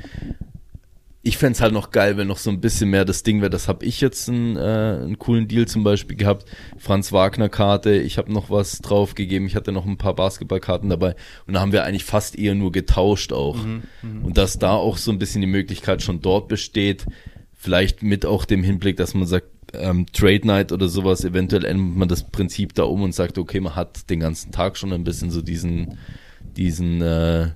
S1: Ich fänd's halt noch geil, wenn noch so ein bisschen mehr das Ding wäre. Das habe ich jetzt einen, äh, einen coolen Deal zum Beispiel gehabt. Franz Wagner Karte, ich habe noch was draufgegeben, ich hatte noch ein paar Basketballkarten dabei und da haben wir eigentlich fast eher nur getauscht auch. Und dass da auch so ein bisschen die Möglichkeit schon dort besteht, vielleicht mit auch dem Hinblick, dass man sagt, ähm, Trade Night oder sowas, eventuell ändert man das Prinzip da um und sagt, okay, man hat den ganzen Tag schon ein bisschen so diesen, diesen, äh,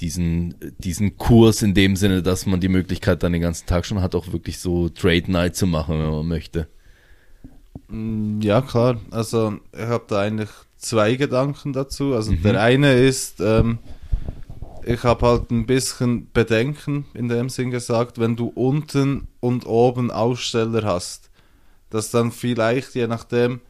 S1: diesen, diesen Kurs in dem Sinne, dass man die Möglichkeit dann den ganzen Tag schon hat, auch wirklich so Trade Night zu machen, wenn man möchte.
S2: Mm, Ja, klar. Also ich habe da eigentlich zwei Gedanken dazu. Also
S1: Mhm.
S2: der eine ist, ähm, ich habe halt ein bisschen Bedenken in dem Sinn gesagt, wenn du unten und oben Aussteller hast, dass dann vielleicht, je nachdem,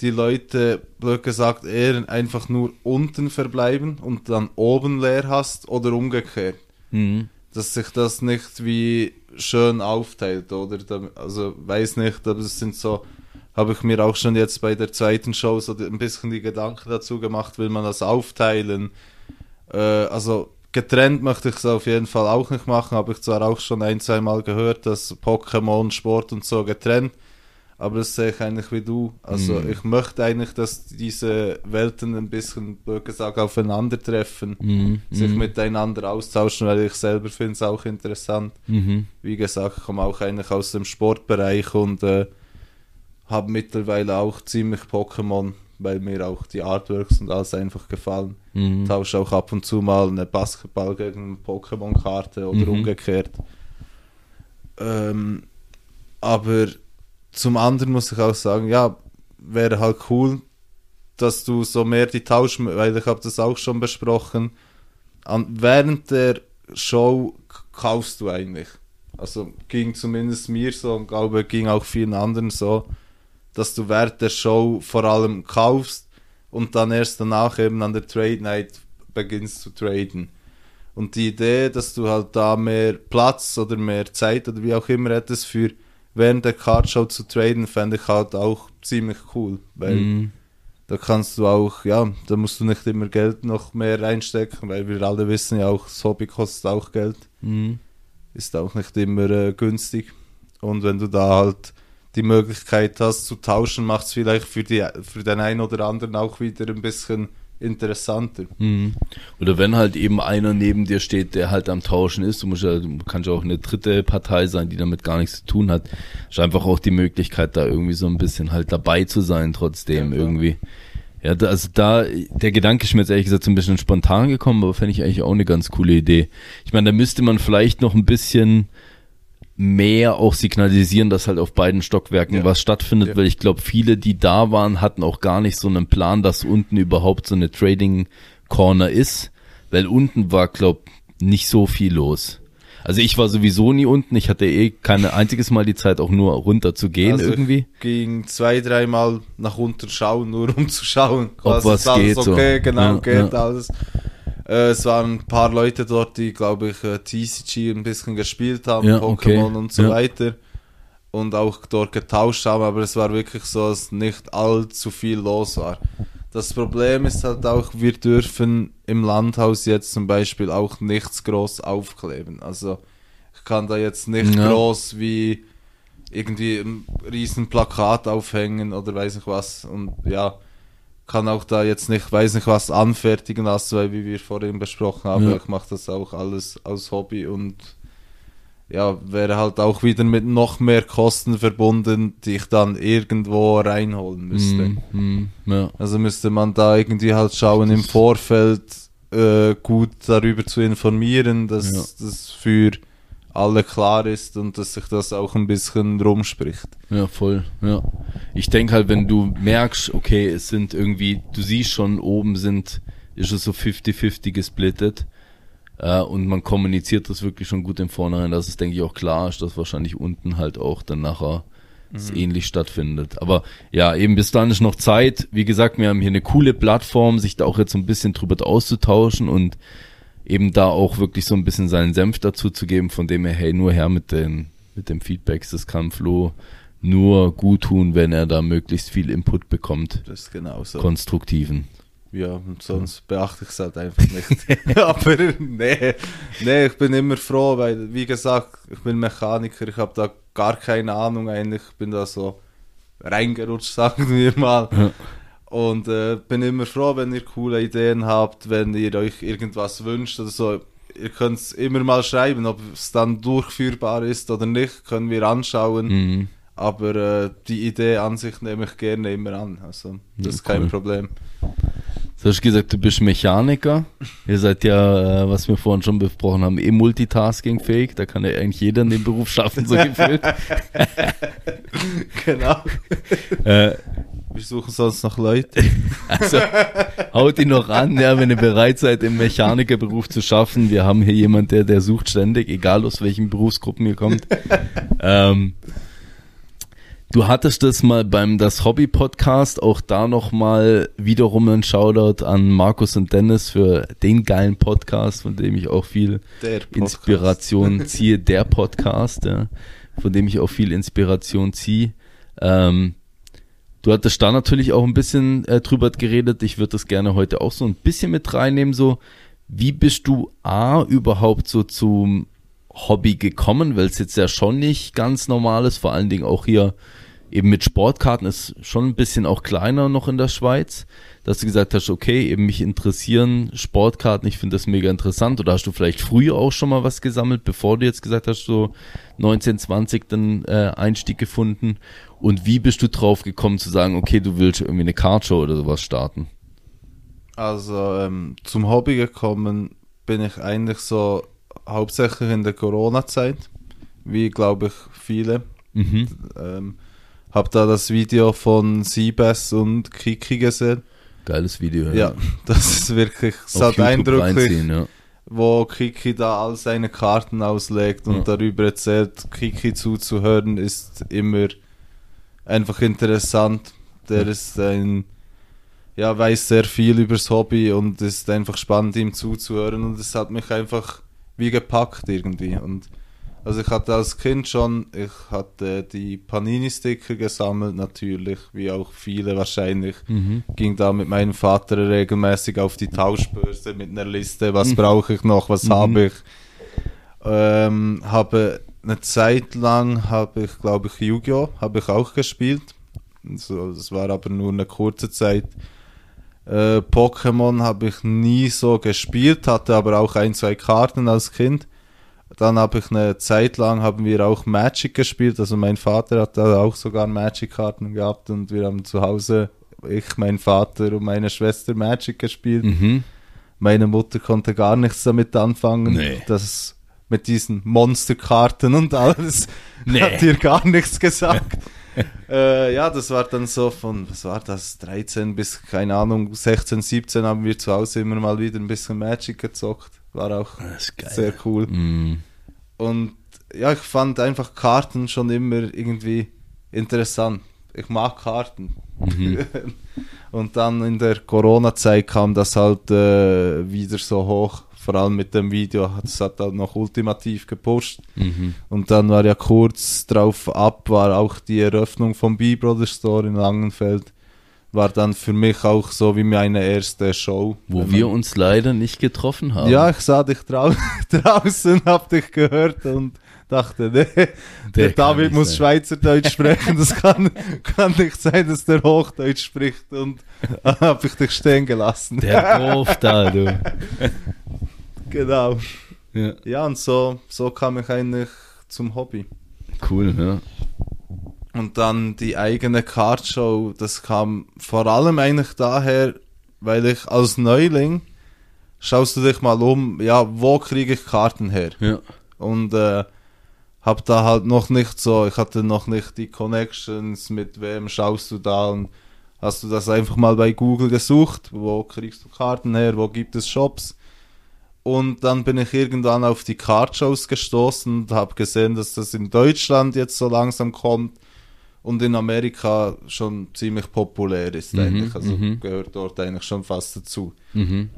S2: die Leute, blöd gesagt, eher einfach nur unten verbleiben und dann oben leer hast oder umgekehrt.
S1: Mhm.
S2: Dass sich das nicht wie schön aufteilt, oder? Also weiß nicht, aber es sind so, habe ich mir auch schon jetzt bei der zweiten Show so ein bisschen die Gedanken dazu gemacht, will man das aufteilen? Äh, also getrennt möchte ich es auf jeden Fall auch nicht machen, habe ich zwar auch schon ein, zwei Mal gehört, dass Pokémon, Sport und so getrennt, aber das sehe ich eigentlich wie du. Also
S1: Mhm.
S2: ich möchte eigentlich, dass diese Welten ein bisschen, gesagt, aufeinandertreffen,
S1: Mhm.
S2: sich
S1: Mhm.
S2: miteinander austauschen, weil ich selber finde es auch interessant.
S1: Mhm.
S2: Wie gesagt, ich komme auch eigentlich aus dem Sportbereich und äh, habe mittlerweile auch ziemlich Pokémon weil mir auch die Artworks und alles einfach gefallen.
S1: Mhm.
S2: Tausche auch ab und zu mal eine Basketball gegen eine Pokémon-Karte oder
S1: Mhm.
S2: umgekehrt. Ähm, aber zum anderen muss ich auch sagen, ja, wäre halt cool, dass du so mehr die Tausch, weil ich habe das auch schon besprochen, an, während der Show kaufst du eigentlich. Also ging zumindest mir so und glaube ging auch vielen anderen so, dass du während der Show vor allem kaufst und dann erst danach eben an der Trade Night beginnst zu traden. Und die Idee, dass du halt da mehr Platz oder mehr Zeit oder wie auch immer hättest für während der Card Show zu traden, fände ich halt auch ziemlich cool, weil
S1: Mhm.
S2: da kannst du auch, ja, da musst du nicht immer Geld noch mehr reinstecken, weil wir alle wissen ja auch, das Hobby kostet auch Geld,
S1: Mhm.
S2: ist auch nicht immer äh, günstig. Und wenn du da halt die Möglichkeit hast zu tauschen, macht es vielleicht für, die, für den einen oder anderen auch wieder ein bisschen interessanter.
S1: Mhm. Oder wenn halt eben einer neben dir steht, der halt am Tauschen ist, du musst ja, du kannst ja auch eine dritte Partei sein, die damit gar nichts zu tun hat. Ist einfach auch die Möglichkeit, da irgendwie so ein bisschen halt dabei zu sein, trotzdem
S2: Ja,
S1: irgendwie. Ja, da, also da, der Gedanke ist mir jetzt ehrlich gesagt so ein bisschen spontan gekommen, aber fände ich eigentlich auch eine ganz coole Idee. Ich meine, da müsste man vielleicht noch ein bisschen mehr auch signalisieren, dass halt auf beiden Stockwerken
S2: Ja.
S1: was stattfindet,
S2: Ja.
S1: weil ich glaube, viele, die da waren, hatten auch gar nicht so einen Plan, dass unten überhaupt so eine Trading Corner ist, weil unten war, glaub, nicht so viel los. Also ich war sowieso nie unten, ich hatte eh keine einziges Mal die Zeit, auch nur runter zu gehen
S2: Also
S1: irgendwie.
S2: Ich ging zwei, dreimal nach unten schauen, nur um zu schauen. quasi,
S1: was
S2: ist alles
S1: geht so.
S2: okay, genau,
S1: Ja,
S2: geht alles. Äh, es waren ein paar Leute dort, die, glaube ich, äh, TCG ein bisschen gespielt haben,
S1: Ja,
S2: Pokémon
S1: okay.
S2: und so
S1: Ja.
S2: weiter. Und auch dort getauscht haben, aber es war wirklich so, dass nicht allzu viel los war. Das Problem ist halt auch, wir dürfen im Landhaus jetzt zum Beispiel auch nichts groß aufkleben. Also ich kann da jetzt nicht
S1: Ja.
S2: groß wie irgendwie ein riesen Plakat aufhängen oder weiß ich was. Und ja, kann auch da jetzt nicht, weiß nicht was anfertigen lassen, weil wie wir vorhin besprochen haben,
S1: Ja.
S2: ich mache das auch alles aus Hobby und ja, wäre halt auch wieder mit noch mehr Kosten verbunden, die ich dann irgendwo reinholen müsste.
S1: Mhm, mhm, ja.
S2: Also müsste man da irgendwie halt schauen im Vorfeld äh, gut darüber zu informieren, dass
S1: Ja.
S2: das für alle klar ist und dass sich das auch ein bisschen rumspricht.
S1: Ja, voll, ja. Ich denke halt, wenn du merkst, okay, es sind irgendwie, du siehst schon, oben sind, ist es so 50-50 gesplittet, äh, und man kommuniziert das wirklich schon gut im Vornherein, dass es, denke ich, auch klar ist, dass wahrscheinlich unten halt auch dann nachher es ähnlich stattfindet. Aber ja, eben bis dann ist noch Zeit. Wie gesagt, wir haben hier eine coole Plattform, sich da auch jetzt so ein bisschen drüber auszutauschen und eben da auch wirklich so ein bisschen seinen Senf dazu zu geben, von dem her, hey, nur her mit den, mit dem Feedbacks, das kann Flo nur gut tun, wenn er da möglichst viel Input bekommt,
S2: Das ist genauso.
S1: konstruktiven.
S2: Ja, und sonst beachte ich es halt einfach nicht. Aber nee, nee, ich bin immer froh, weil, wie gesagt, ich bin Mechaniker, ich habe da gar keine Ahnung eigentlich, ich bin da so reingerutscht, sagen wir mal.
S1: Ja.
S2: Und äh, bin immer froh, wenn ihr coole Ideen habt, wenn ihr euch irgendwas wünscht oder so. Ihr könnt es immer mal schreiben, ob es dann durchführbar ist oder nicht, können wir anschauen.
S1: Mhm.
S2: Aber äh, die Idee an sich nehme ich gerne immer an. Also, das
S1: Ja,
S2: ist kein
S1: cool.
S2: Problem.
S1: Du hast gesagt, du bist Mechaniker. Ihr seid ja, äh, was wir vorhin schon besprochen haben, eh multitaskingfähig. Da kann ja eigentlich jeder in dem Beruf schaffen, so gefühlt.
S2: genau.
S1: äh,
S2: Wir suchen sonst noch Leute.
S1: also, haut ihn noch an, ja, wenn ihr bereit seid, im Mechanikerberuf zu schaffen. Wir haben hier jemand, der, der sucht ständig, egal aus welchen Berufsgruppen ihr kommt. ähm, Du hattest das mal beim Das Hobby Podcast, auch da nochmal wiederum ein Shoutout an Markus und Dennis für den geilen Podcast, von dem ich auch viel. Inspiration ziehe, der Podcast, ja, von dem ich auch viel Inspiration ziehe. Ähm, du hattest da natürlich auch ein bisschen äh, drüber geredet. Ich würde das gerne heute auch so ein bisschen mit reinnehmen. So, wie bist du A überhaupt so zum Hobby gekommen, weil es jetzt ja schon nicht ganz normal ist, vor allen Dingen auch hier eben mit Sportkarten ist schon ein bisschen auch kleiner noch in der Schweiz, dass du gesagt hast, okay, eben mich interessieren Sportkarten, ich finde das mega interessant. Oder hast du vielleicht früher auch schon mal was gesammelt, bevor du jetzt gesagt hast, so 1920 den äh, Einstieg gefunden? Und wie bist du drauf gekommen zu sagen, okay, du willst irgendwie eine Cardshow oder sowas starten?
S2: Also ähm, zum Hobby gekommen bin ich eigentlich so hauptsächlich in der Corona-Zeit, wie glaube ich viele.
S1: Mhm.
S2: Ähm, hab da das Video von Siebes und Kiki gesehen.
S1: Geiles Video.
S2: Ja, das ist wirklich so eindrücklich,
S1: ja.
S2: wo Kiki da all seine Karten auslegt und
S1: Ja.
S2: darüber erzählt. Kiki zuzuhören ist immer einfach interessant. Der
S1: Ja.
S2: ist ein, ja, weiß sehr viel übers Hobby und es ist einfach spannend, ihm zuzuhören und es hat mich einfach wie gepackt irgendwie. Und also ich hatte als Kind schon, ich hatte die Panini-Sticker gesammelt natürlich, wie auch viele wahrscheinlich
S1: Mhm.
S2: ging da mit meinem Vater regelmäßig auf die Tauschbörse mit einer Liste, was
S1: Mhm.
S2: brauche ich noch, was
S1: Mhm.
S2: habe ich. Ähm, habe eine Zeit lang habe ich, glaube ich, Yu-Gi-Oh! habe ich auch gespielt. So, das war aber nur eine kurze Zeit. Äh, Pokémon habe ich nie so gespielt, hatte aber auch ein, zwei Karten als Kind. Dann habe ich eine Zeit lang haben wir auch Magic gespielt, also mein Vater hat da auch sogar Magic-Karten gehabt und wir haben zu Hause, ich, mein Vater und meine Schwester Magic gespielt.
S1: Mhm.
S2: Meine Mutter konnte gar nichts damit anfangen.
S1: Nee.
S2: Das mit diesen Monsterkarten und alles
S1: Nee.
S2: hat ihr gar nichts gesagt. äh, ja, das war dann so von, was war das, 13 bis, keine Ahnung, 16, 17 haben wir zu Hause immer mal wieder ein bisschen Magic gezockt. War auch
S1: geil.
S2: sehr cool.
S1: Mhm.
S2: Und ja, ich fand einfach Karten schon immer irgendwie interessant. Ich mag Karten.
S1: Mhm.
S2: Und dann in der Corona-Zeit kam das halt äh, wieder so hoch. Vor allem mit dem Video, das hat halt noch ultimativ gepusht.
S1: Mhm.
S2: Und dann war ja kurz drauf ab, war auch die Eröffnung vom B-Brother Store in Langenfeld. War dann für mich auch so wie meine erste Show.
S1: Wo wir
S2: man-
S1: uns leider nicht getroffen haben.
S2: ja, ich sah dich drau draußen, hab dich gehört und dachte, nee, der,
S1: Der
S2: David muss
S1: sein.
S2: Schweizerdeutsch sprechen, das kann, kann nicht sein, dass der Hochdeutsch spricht und hab ich dich stehen gelassen.
S1: Der Dorf da, du.
S2: Genau.
S1: Ja.
S2: Ja, und so, so kam ich eigentlich zum Hobby.
S1: Cool, ja.
S2: Und dann die eigene Cardshow, das kam vor allem eigentlich daher, weil ich als Neuling, schaust du dich mal um, ja, wo kriege ich Karten her?
S1: Ja.
S2: und äh, hab da halt noch nicht so, ich hatte noch nicht die Connections, mit wem schaust du da und hast du das einfach mal bei Google gesucht, wo kriegst du Karten her, wo gibt es Shops und dann bin ich irgendwann auf die Cardshows gestoßen und habe gesehen, dass das in Deutschland jetzt so langsam kommt und in Amerika schon ziemlich populär ist
S1: Mhm,
S2: eigentlich, also
S1: mhm.
S2: gehört dort eigentlich schon fast dazu.
S1: Mhm.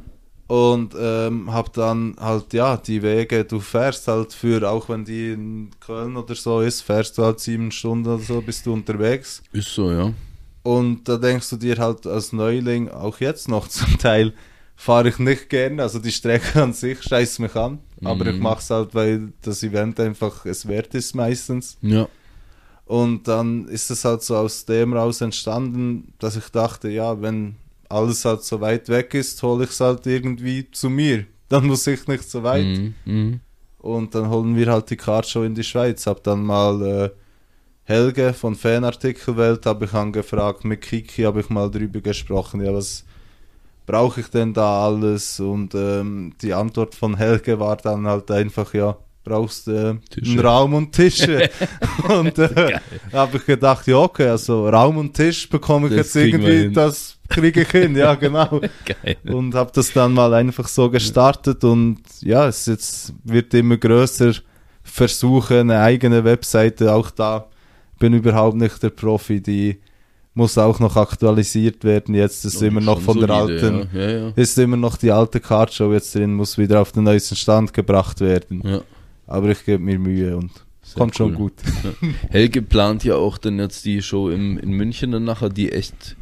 S2: Und ähm, hab dann halt, ja, die Wege, du fährst halt für, auch wenn die in Köln oder so ist, fährst du halt sieben Stunden oder so, bist du unterwegs.
S1: Ist so, ja.
S2: Und da denkst du dir halt als Neuling, auch jetzt noch zum Teil, fahre ich nicht gerne. Also die Strecke an sich scheißt mich an. Aber
S1: Mhm.
S2: ich mach's halt, weil das Event einfach es wert ist meistens.
S1: Ja.
S2: Und dann ist es halt so aus dem raus entstanden, dass ich dachte, ja, wenn alles halt so weit weg ist, hole ich es halt irgendwie zu mir. Dann muss ich nicht so weit.
S1: Mhm. Mhm.
S2: Und dann holen wir halt die Cardshow in die Schweiz. Hab dann mal äh, Helge von Fanartikelwelt habe ich angefragt, mit Kiki habe ich mal drüber gesprochen, ja, was brauche ich denn da alles? Und ähm, die Antwort von Helge war dann halt einfach, ja, brauchst äh, einen Raum und Tische. und äh, habe ich gedacht, ja, okay, also Raum und Tisch bekomme ich
S1: Das
S2: jetzt irgendwie, das kriege ich hin, ja, genau
S1: Geil.
S2: und habe das dann mal einfach so gestartet und ja, es jetzt wird immer größer. Versuche eine eigene Webseite, auch da bin überhaupt nicht der Profi, die muss auch noch aktualisiert werden. Jetzt ist immer noch
S1: Schon
S2: von der
S1: solide,
S2: alten,
S1: Ja, ja.
S2: ist immer noch die alte Cardshow jetzt drin, muss wieder auf den neuesten Stand gebracht werden.
S1: ja.
S2: Aber ich gebe mir Mühe und
S1: Sehr
S2: kommt schon
S1: cool.
S2: gut.
S1: Helge plant ja auch dann jetzt die Show im, in München dann nachher, die echt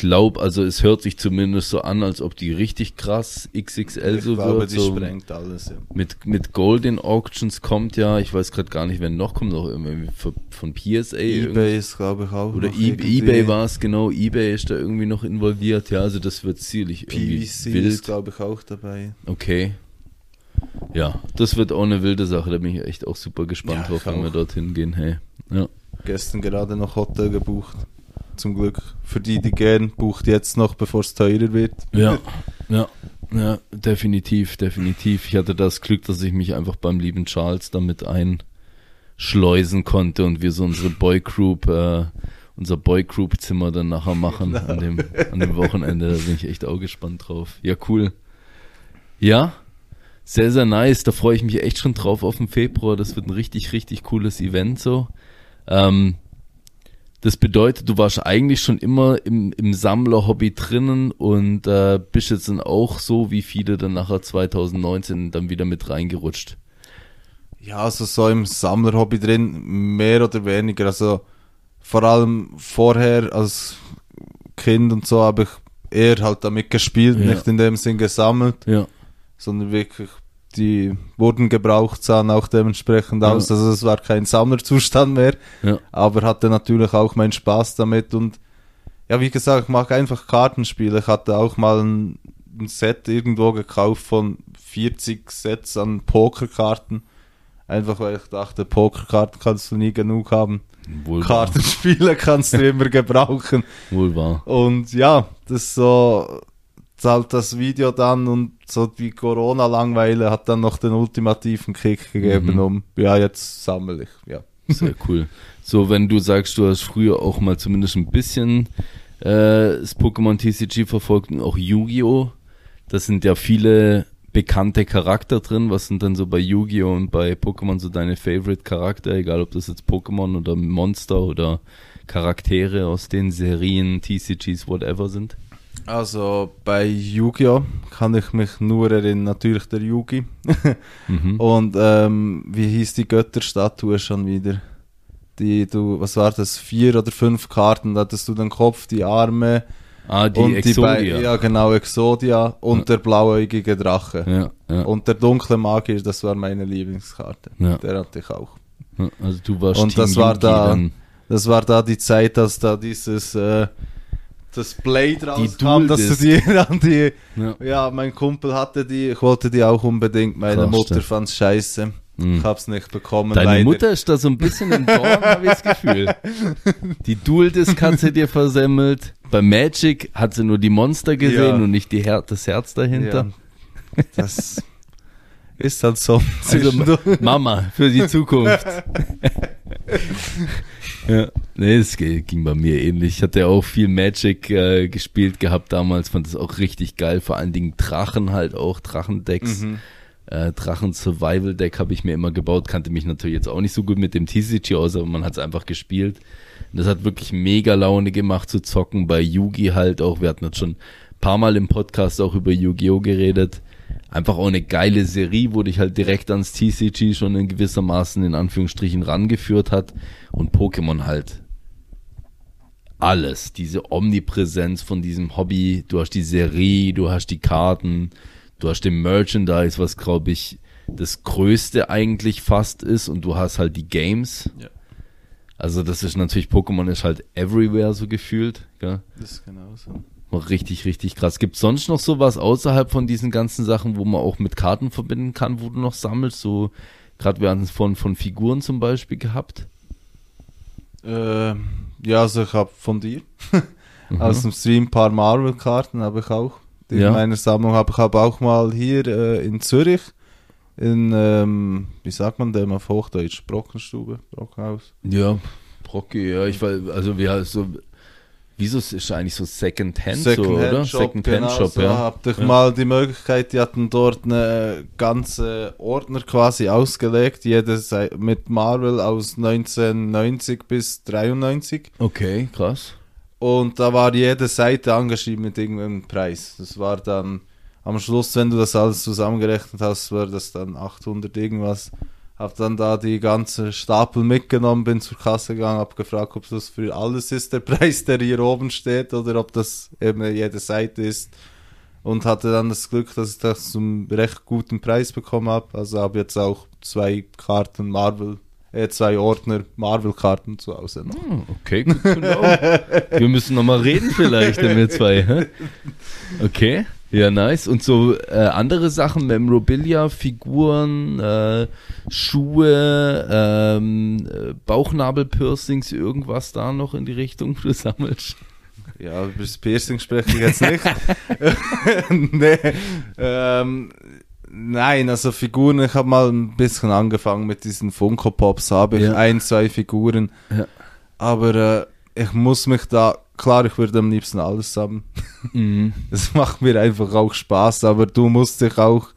S1: glaube, also es hört sich zumindest so an, als ob die richtig krass XXL
S2: ich
S1: so
S2: glaube,
S1: wird.
S2: die
S1: So
S2: sprengt alles. Ja.
S1: mit, mit Golden Auctions kommt ja, ich weiß gerade gar nicht, wer noch kommt, noch irgendwie von, PSA. irgendwie.
S2: eBay ist, glaube ich, auch.
S1: Oder e
S2: irgendwie-
S1: eBay war es, genau. eBay ist da irgendwie noch involviert. Ja, also das wird irgendwie
S2: PVC
S1: wild.
S2: ist, glaube ich, auch dabei.
S1: Okay. Ja, das wird auch eine wilde Sache. Da bin ich echt auch super gespannt
S2: Ja,
S1: drauf, wenn wir dorthin gehen. Hey. Ja.
S2: Gestern gerade noch Hotel gebucht. Zum Glück. Für die, die gehen, bucht jetzt noch, bevor es teurer wird.
S1: Ja, ja, ja, definitiv, definitiv. Ich hatte das Glück, dass ich mich einfach beim lieben Charles damit einschleusen konnte und wir so unsere Boygroup, äh, unser Boygroup-Zimmer dann nachher machen an, dem, an dem Wochenende. Da bin ich echt auch gespannt drauf. Ja, cool. Ja, sehr, sehr nice. Da freue ich mich echt schon drauf auf den Februar. Das wird ein richtig, richtig cooles Event so. Ähm, das bedeutet, du warst eigentlich schon immer im, im Sammler-Hobby drinnen und äh, bist jetzt dann auch so wie viele dann nachher 2019 dann wieder mit reingerutscht.
S2: Ja, also so im Sammlerhobby drin, mehr oder weniger. Also vor allem vorher als Kind und so habe ich eher halt damit gespielt,
S1: Ja.
S2: nicht in dem Sinn gesammelt,
S1: Ja,
S2: sondern wirklich die wurden gebraucht, sahen auch dementsprechend
S1: Ja.
S2: aus. Also es war kein Sammlerzustand mehr,
S1: ja,
S2: aber hatte natürlich auch meinen Spaß damit und ja, wie gesagt, ich mag einfach Kartenspiele. Ich hatte auch mal ein, ein Set irgendwo gekauft von 40 Sets an Pokerkarten. Einfach weil ich dachte, Pokerkarten kannst du nie genug haben.
S1: wohl.
S2: Kartenspiele kannst du immer gebrauchen.
S1: Wohl wahr.
S2: Und ja, das ist so halt das Video dann und so die Corona-Langweile hat dann noch den ultimativen Kick gegeben,
S1: Mhm.
S2: um ja, jetzt sammle ich. Ja.
S1: Sehr cool. So, wenn du sagst, du hast früher auch mal zumindest ein bisschen äh, das Pokémon TCG verfolgt und auch Yu-Gi-Oh! Das sind ja viele bekannte Charakter drin. Was sind denn so bei Yu-Gi-Oh! und bei Pokémon so deine Favorite Charakter? Egal, ob das jetzt Pokémon oder Monster oder Charaktere aus den Serien, TCGs, whatever sind.
S2: Also bei Yu-Gi-Oh! kann ich mich nur erinnern, natürlich der Yugi.
S1: Mhm.
S2: Und ähm, wie hieß die Götterstatue schon wieder? Die, du, was war das, vier oder fünf Karten, da hattest du den Kopf, die Arme
S1: Ah, die
S2: und die Bei-
S1: Exodia.
S2: ja genau, Exodia und
S1: Ja.
S2: der blauäugige Drache.
S1: ja, ja,
S2: Und der dunkle Magier, das war meine Lieblingskarte. Der hatte ich auch.
S1: Also du warst
S2: Und
S1: Team
S2: das war
S1: Yugi
S2: da-
S1: dann.
S2: Das war da die Zeit, dass da dieses äh, das Blade rauskam, dass du die an die
S1: Ja.
S2: ja, mein Kumpel hatte die, ich wollte die auch unbedingt. Meine
S1: Krass,
S2: Mutter fand's scheiße.
S1: Mhm.
S2: Ich hab's nicht bekommen.
S1: Deine
S2: leider.
S1: Mutter ist da so ein bisschen im Dorn, habe ich das Gefühl. Die Dual Disc hat sie dir versemmelt. Bei Magic hat sie nur die Monster gesehen
S2: Ja.
S1: und nicht die Her das Herz dahinter.
S2: Ja, das ist halt so.
S1: Also. Mama, für die Zukunft. ja, nee, es ging bei mir ähnlich. Ich hatte ja auch viel Magic äh, gespielt gehabt damals, fand das auch richtig geil. Vor allen Dingen Drachen halt auch, Drachendecks.
S2: Mhm.
S1: Äh, Drachen Survival Deck habe ich mir immer gebaut, kannte mich natürlich jetzt auch nicht so gut mit dem TCG aus, aber man hat es einfach gespielt. Und das hat wirklich mega Laune gemacht zu zocken, bei Yugi halt auch. Wir hatten jetzt schon ein paar Mal im Podcast auch über Yu-Gi-Oh! geredet. Einfach auch eine geile Serie, wo dich halt direkt ans TCG schon in gewissermaßen in Anführungsstrichen rangeführt hat. Und Pokémon halt alles, diese Omnipräsenz von diesem Hobby. Du hast die Serie, du hast die Karten, du hast den Merchandise, was glaube ich das größte eigentlich fast ist und du hast halt die Games.
S2: Ja.
S1: Also das ist natürlich, Pokémon ist halt everywhere so gefühlt. Gell?
S2: Das ist genauso.
S1: War Richtig, richtig krass. Gibt sonst noch sowas außerhalb von diesen ganzen Sachen, wo man auch mit Karten verbinden kann, wo du noch sammelst? So, gerade wir hatten es von, von Figuren zum Beispiel gehabt.
S2: Äh, ja, also ich habe von dir
S1: Mhm.
S2: aus dem Stream ein paar Marvel-Karten habe ich auch. Die
S1: Ja.
S2: in meiner Sammlung habe ich habe auch mal hier äh, in Zürich in, ähm, wie sagt man dem auf Hochdeutsch? Brockenstube, Brockenhaus.
S1: Ja, Brocki, ja, ich weiß, also wir so, wieso ist es eigentlich so Second Hand so,
S2: Secondhand
S1: oder?
S2: Shop,
S1: Second Hand
S2: genau,
S1: Shop,
S2: so
S1: ja.
S2: Hab ich
S1: Ja.
S2: mal die Möglichkeit, die hatten dort eine ganze Ordner quasi ausgelegt, jede Sei- mit Marvel aus 1990 bis 93
S1: Okay, krass.
S2: und da war jede Seite angeschrieben mit irgendeinem Preis. Das war dann am Schluss, wenn du das alles zusammengerechnet hast, war das dann 800 irgendwas. Hab dann da die ganze Stapel mitgenommen, bin zur Kasse gegangen, hab gefragt, ob das für alles ist, der Preis, der hier oben steht, oder ob das eben jede Seite ist. Und hatte dann das Glück, dass ich das zum recht guten Preis bekommen habe. Also habe jetzt auch zwei Karten Marvel, äh, zwei Ordner Marvel-Karten zu Hause noch.
S1: Hm, okay, gut know. Wir müssen nochmal reden vielleicht, wenn wir zwei. hä? Okay, ja, nice. Und so äh, andere Sachen, Memorabilia, Figuren, äh, Schuhe, ähm, äh, Bauchnabelpiercings, irgendwas da noch in die Richtung, du sammelst?
S2: Ja, über das Piercing spreche ich jetzt nicht. nee, ähm, nein, also Figuren, ich habe mal ein bisschen angefangen mit diesen Funko Pops, habe ich
S1: Ja.
S2: ein, zwei Figuren.
S1: Ja.
S2: Aber äh, ich muss mich da, klar, ich würde am liebsten alles haben.
S1: Mhm.
S2: Es macht mir einfach auch Spaß, aber du musst dich auch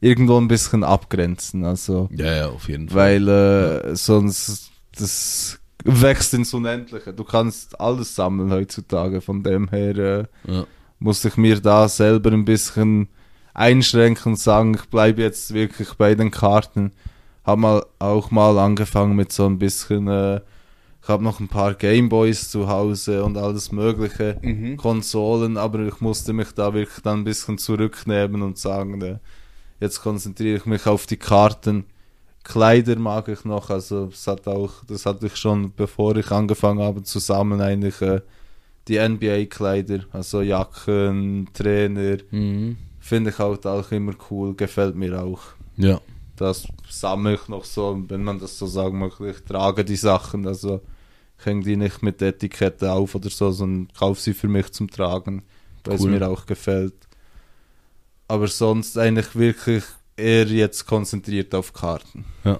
S2: irgendwo ein bisschen abgrenzen. Also,
S1: Ja, ja, auf jeden Fall.
S2: weil äh, sonst das wächst ins Unendliche. Du kannst alles sammeln heutzutage. Von dem her äh,
S1: Ja.
S2: muss ich mir da selber ein bisschen einschränken und sagen, ich bleibe jetzt wirklich bei den Karten. Hab mal auch mal angefangen mit so ein bisschen, äh, ich habe noch ein paar Gameboys zu Hause und alles mögliche.
S1: Mhm.
S2: Konsolen, aber ich musste mich da wirklich dann ein bisschen zurücknehmen und sagen, äh, jetzt konzentriere ich mich auf die Karten. Kleider mag ich noch, also das hat auch, das hatte ich schon, bevor ich angefangen habe zu sammeln, eigentlich äh, die NBA-Kleider, also Jacken, Trainer,
S1: Mhm.
S2: finde ich halt auch immer cool, gefällt mir auch.
S1: Ja.
S2: Das sammle ich noch so, wenn man das so sagen möchte, ich trage die Sachen, also hänge die nicht mit Etikette auf oder so, sondern kaufe sie für mich zum Tragen, weil
S1: Cool.
S2: es mir auch gefällt. Aber sonst eigentlich wirklich eher jetzt konzentriert auf Karten.
S1: Ja.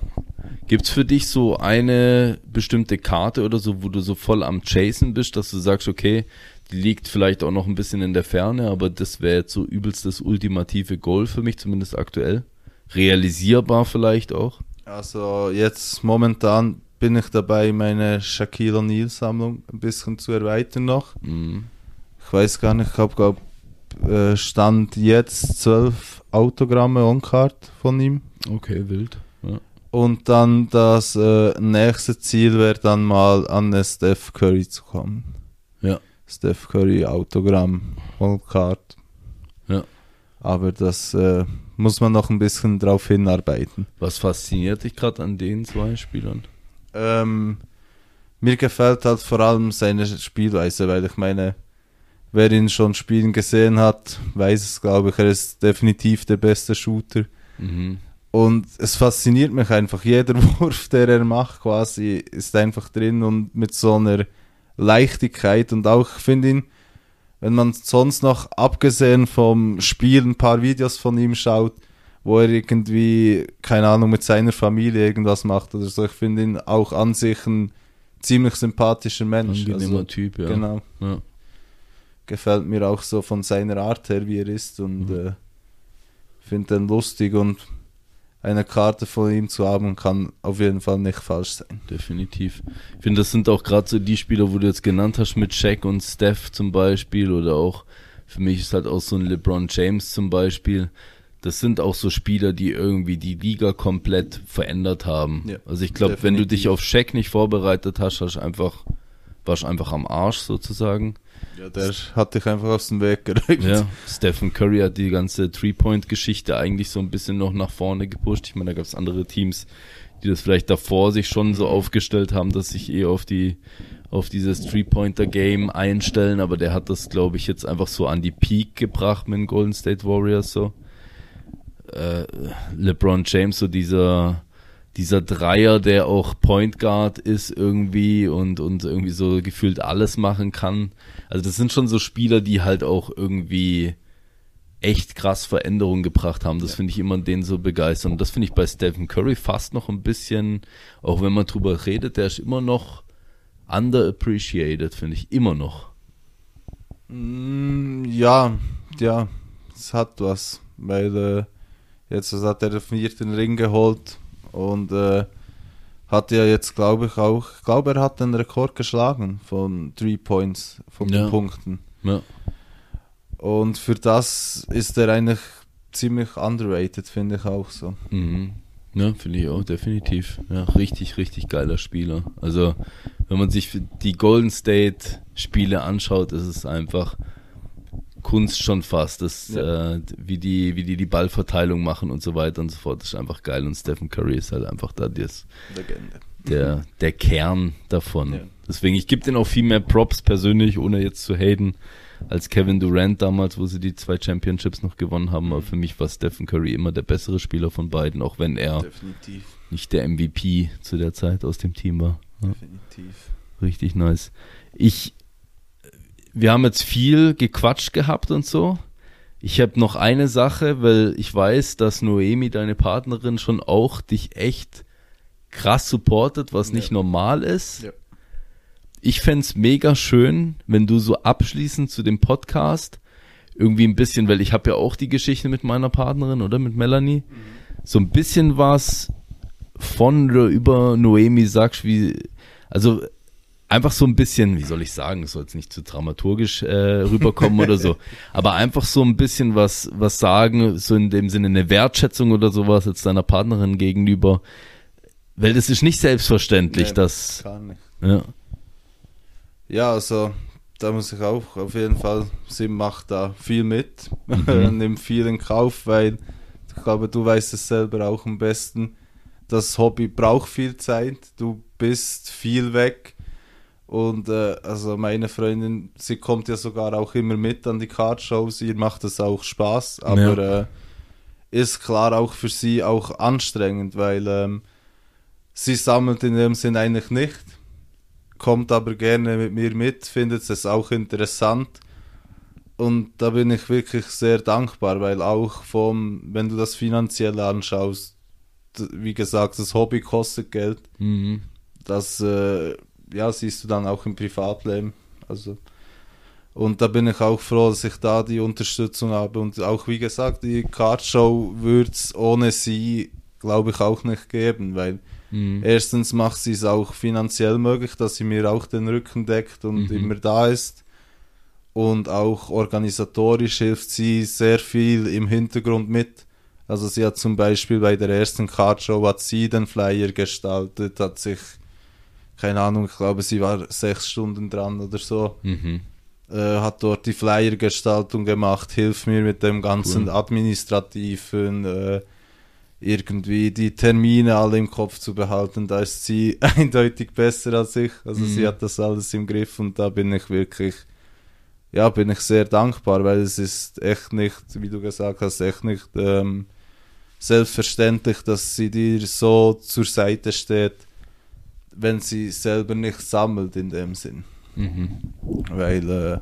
S1: Gibt's für dich so eine bestimmte Karte oder so, wo du so voll am Chasen bist, dass du sagst, okay, die liegt vielleicht auch noch ein bisschen in der Ferne, aber das wäre jetzt so übelst das ultimative Goal für mich, zumindest aktuell. Realisierbar vielleicht auch.
S2: Also jetzt momentan bin ich dabei, meine Shaquille O'Neal Sammlung ein bisschen zu erweitern noch.
S1: Mhm.
S2: Ich weiß gar nicht, ich habe glaub, äh, stand jetzt zwölf Autogramme on Card von ihm.
S1: Okay, wild. Ja.
S2: Und dann das äh, nächste Ziel wäre dann mal an Steph Curry zu kommen.
S1: Ja.
S2: Steph Curry Autogramm on Card.
S1: Ja.
S2: Aber das äh, muss man noch ein bisschen drauf hinarbeiten.
S1: Was fasziniert dich gerade an den zwei Spielern?
S2: Ähm, mir gefällt halt vor allem seine Spielweise, weil ich meine, wer ihn schon spielen gesehen hat, weiß es, glaube ich, er ist definitiv der beste Shooter.
S1: Mhm.
S2: Und es fasziniert mich einfach. Jeder Wurf, der er macht, quasi, ist einfach drin und mit so einer Leichtigkeit. Und auch, ich finde ihn, wenn man sonst noch, abgesehen vom Spiel, ein paar Videos von ihm schaut, wo er irgendwie, keine Ahnung, mit seiner Familie irgendwas macht oder so, ich finde ihn auch an sich ein ziemlich sympathischer Mensch.
S1: Angenehmer
S2: Also,
S1: Typ, ja.
S2: Genau.
S1: ja.
S2: Gefällt mir auch so von seiner Art her, wie er ist und
S1: Mhm.
S2: äh, finde ihn lustig und eine Karte von ihm zu haben kann auf jeden Fall nicht falsch sein.
S1: Definitiv. Ich finde, das sind auch gerade so die Spieler, wo du jetzt genannt hast, mit Shaq und Steph zum Beispiel oder auch, für mich ist halt auch so ein LeBron James zum Beispiel. Das sind auch so Spieler, die irgendwie die Liga komplett verändert haben.
S2: Ja,
S1: also ich glaube, wenn du dich auf Shaq nicht vorbereitet hast, hast du einfach, warst einfach am Arsch sozusagen.
S2: Ja, der hat dich einfach aus dem Weg geräumt.
S1: Ja, Stephen Curry hat die ganze Three-Point-Geschichte eigentlich so ein bisschen noch nach vorne gepusht. Ich meine, da gab es andere Teams, die das vielleicht davor sich schon so aufgestellt haben, dass sich eh auf die auf dieses Three-Pointer-Game einstellen, aber der hat das, glaube ich, jetzt einfach so an die Peak gebracht mit den Golden State Warriors so. Äh, LeBron James, so dieser dieser Dreier, der auch Point Guard ist irgendwie und, und irgendwie so gefühlt alles machen kann. Also das sind schon so Spieler, die halt auch irgendwie echt krass Veränderungen gebracht haben. Das finde ich immer den so begeisternd. Und das finde ich bei Stephen Curry fast noch ein bisschen, auch wenn man drüber redet, der ist immer noch underappreciated, finde ich immer noch.
S2: Mm, ja, ja, es hat was, weil äh, jetzt hat er den vierten Ring geholt und äh, hat ja jetzt, glaube ich, auch, ich glaube, er hat den Rekord geschlagen von Three Points, von
S1: Ja.
S2: den Punkten.
S1: Ja,
S2: Und für das ist er eigentlich ziemlich underrated, finde ich auch so.
S1: mhm. Ja, finde ich auch, definitiv. Ja, richtig, richtig geiler Spieler. Also, wenn man sich die Golden State Spiele anschaut, ist es einfach Kunst schon fast, das, ja. äh, wie die, wie die die Ballverteilung machen und so weiter und so fort, das ist einfach geil und Stephen Curry ist halt einfach da das, der, der Kern davon. Ja. Deswegen, ich gebe den auch viel mehr Props persönlich, ohne jetzt zu haten, als Kevin Durant damals, wo sie die zwei Championships noch gewonnen haben. Aber für mich war Stephen Curry immer der bessere Spieler von beiden, auch wenn er Definitiv. nicht der MVP zu der Zeit aus dem Team war. Ja. Definitiv. Richtig nice. Ich wir haben jetzt viel gequatscht gehabt und so. Ich habe noch eine Sache, weil ich weiß, dass Noemi, deine Partnerin, schon auch dich echt krass supportet, was ja. nicht normal ist. Ja. Ich fände mega schön, wenn du so abschließend zu dem Podcast irgendwie ein bisschen, weil ich habe ja auch die Geschichte mit meiner Partnerin oder mit Melanie, mhm. so ein bisschen was von oder über Noemi sagst, wie, also einfach so ein bisschen, wie soll ich sagen, es soll jetzt nicht zu dramaturgisch äh, rüberkommen oder so, aber einfach so ein bisschen was, was sagen, so in dem Sinne eine Wertschätzung oder sowas jetzt deiner Partnerin gegenüber, weil das ist nicht selbstverständlich, nee, dass. Nicht. Ja.
S2: ja, also da muss ich auch auf jeden Fall, sie macht da viel mit, mhm. nimmt viel in Kauf, weil ich glaube, du weißt es selber auch am besten. Das Hobby braucht viel Zeit, du bist viel weg und äh, also meine Freundin, sie kommt ja sogar auch immer mit an die Cardshows, ihr macht das auch Spaß, aber ja. äh, ist klar auch für sie auch anstrengend, weil ähm, sie sammelt in dem Sinn eigentlich nicht, kommt aber gerne mit mir mit, findet es auch interessant. Und da bin ich wirklich sehr dankbar, weil auch vom, wenn du das finanziell anschaust, wie gesagt, das Hobby kostet Geld. Mhm. Das äh, ja, siehst du dann auch im Privatleben. Also, und da bin ich auch froh, dass ich da die Unterstützung habe. Und auch wie gesagt, die Cardshow würde es ohne sie, glaube ich, auch nicht geben, weil mhm. erstens macht sie es auch finanziell möglich, dass sie mir auch den Rücken deckt und mhm. immer da ist. Und auch organisatorisch hilft sie sehr viel im Hintergrund mit. Also sie hat zum Beispiel bei der ersten Cardshow hat sie den Flyer gestaltet, hat sich keine Ahnung, ich glaube, sie war sechs Stunden dran oder so. Mhm. Äh, hat dort die Flyergestaltung gemacht, hilft mir mit dem ganzen cool. Administrativen, äh, irgendwie die Termine alle im Kopf zu behalten. Da ist sie eindeutig besser als ich. Also mhm. sie hat das alles im Griff und da bin ich wirklich, ja, bin ich sehr dankbar, weil es ist echt nicht, wie du gesagt hast, echt nicht ähm, selbstverständlich, dass sie dir so zur Seite steht wenn sie selber nicht sammelt in dem Sinn. Mhm. Weil, äh,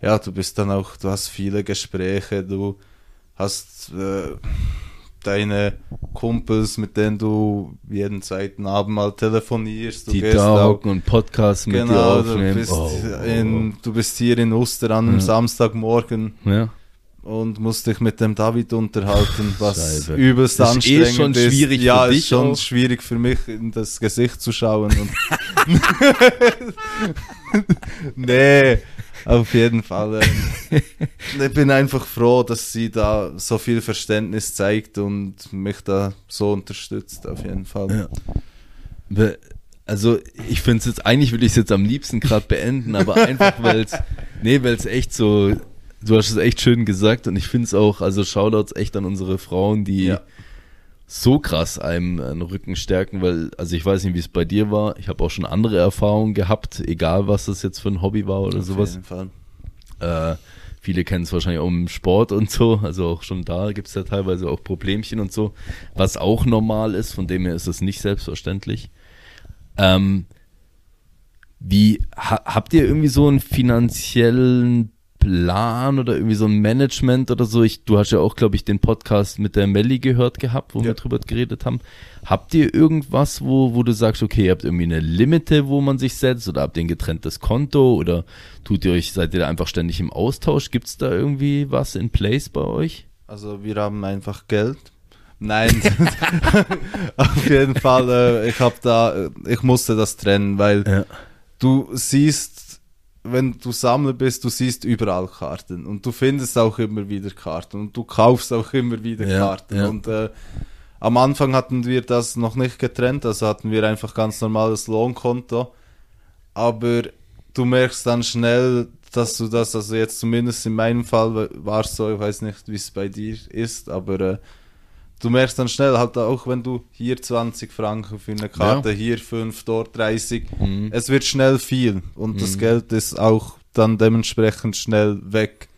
S2: ja, du bist dann auch, du hast viele Gespräche, du hast äh, deine Kumpels, mit denen du jeden zweiten Abend mal telefonierst. Du
S1: Die Taugen und Podcasts mit
S2: genau,
S1: dir aufnehmen.
S2: Du bist, oh, in, du bist hier in Oster an einem ja. Samstagmorgen.
S1: Ja
S2: und musste dich mit dem David unterhalten, was Scheibe. übelst das anstrengend ist. Eh schon
S1: ist. schwierig ja, für dich ist
S2: schon auch. schwierig für mich, in das Gesicht zu schauen. nee, auf jeden Fall. Ähm, ich bin einfach froh, dass sie da so viel Verständnis zeigt und mich da so unterstützt, auf jeden Fall.
S1: Ja. Also ich finde es jetzt, eigentlich würde ich es jetzt am liebsten gerade beenden, aber einfach weil es, nee, weil es echt so du hast es echt schön gesagt und ich finde es auch, also Shoutouts echt an unsere Frauen, die ja. so krass einem einen Rücken stärken, weil, also ich weiß nicht, wie es bei dir war, ich habe auch schon andere Erfahrungen gehabt, egal was das jetzt für ein Hobby war oder Auf sowas. Jeden Fall. Äh, viele kennen es wahrscheinlich auch im Sport und so, also auch schon da gibt es ja teilweise auch Problemchen und so, was auch normal ist, von dem her ist es nicht selbstverständlich. Ähm, wie ha, habt ihr irgendwie so einen finanziellen Plan oder irgendwie so ein Management oder so. Ich, du hast ja auch, glaube ich, den Podcast mit der Melli gehört gehabt, wo ja. wir drüber geredet haben. Habt ihr irgendwas, wo, wo du sagst, okay, ihr habt irgendwie eine Limite, wo man sich setzt oder habt ihr ein getrenntes Konto oder tut ihr euch, seid ihr da einfach ständig im Austausch? Gibt es da irgendwie was in place bei euch?
S2: Also wir haben einfach Geld. Nein, auf jeden Fall, äh, ich habe da, äh, ich musste das trennen, weil ja. du siehst wenn du Sammler bist, du siehst überall Karten und du findest auch immer wieder Karten und du kaufst auch immer wieder ja, Karten. Ja. Und äh, am Anfang hatten wir das noch nicht getrennt, also hatten wir einfach ganz normales Lohnkonto. Aber du merkst dann schnell, dass du das, also jetzt zumindest in meinem Fall war es so, ich weiß nicht, wie es bei dir ist, aber äh, du merkst dann schnell, halt auch wenn du hier 20 Franken für eine Karte, ja. hier 5, dort 30, mhm. es wird schnell viel und mhm. das Geld ist auch dann dementsprechend schnell weg